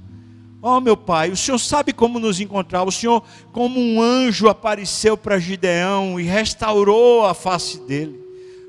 Oh, meu Pai, o Senhor sabe como nos encontrar. O Senhor, como um anjo, apareceu para Gideão e restaurou a face dele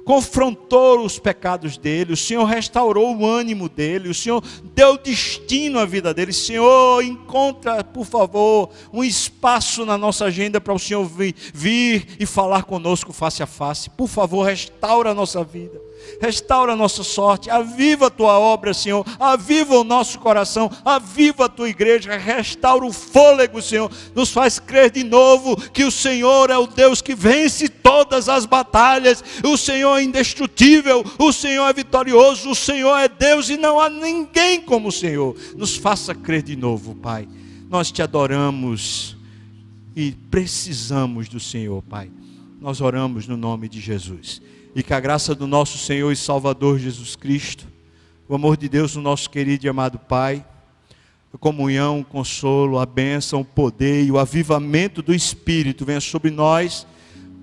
confrontou os pecados dele, o Senhor restaurou o ânimo dele, o Senhor deu destino à vida dele. Senhor, encontra, por favor, um espaço na nossa agenda para o Senhor vir, vir e falar conosco face a face. Por favor, restaura a nossa vida restaura a nossa sorte, aviva a tua obra, Senhor, aviva o nosso coração, aviva a tua igreja, restaura o fôlego, Senhor, nos faz crer de novo que o Senhor é o Deus que vence todas as batalhas, o Senhor é indestrutível, o Senhor é vitorioso, o Senhor é Deus e não há ninguém como o Senhor. Nos faça crer de novo, Pai. Nós te adoramos e precisamos do Senhor, Pai. Nós oramos no nome de Jesus e que a graça do nosso Senhor e Salvador Jesus Cristo, o amor de Deus, o nosso querido e amado Pai, a comunhão, o consolo, a bênção, o poder e o avivamento do Espírito venha sobre nós,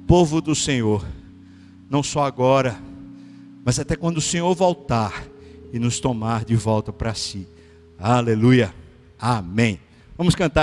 povo do Senhor, não só agora, mas até quando o Senhor voltar e nos tomar de volta para si. Aleluia. Amém. Vamos cantar aí.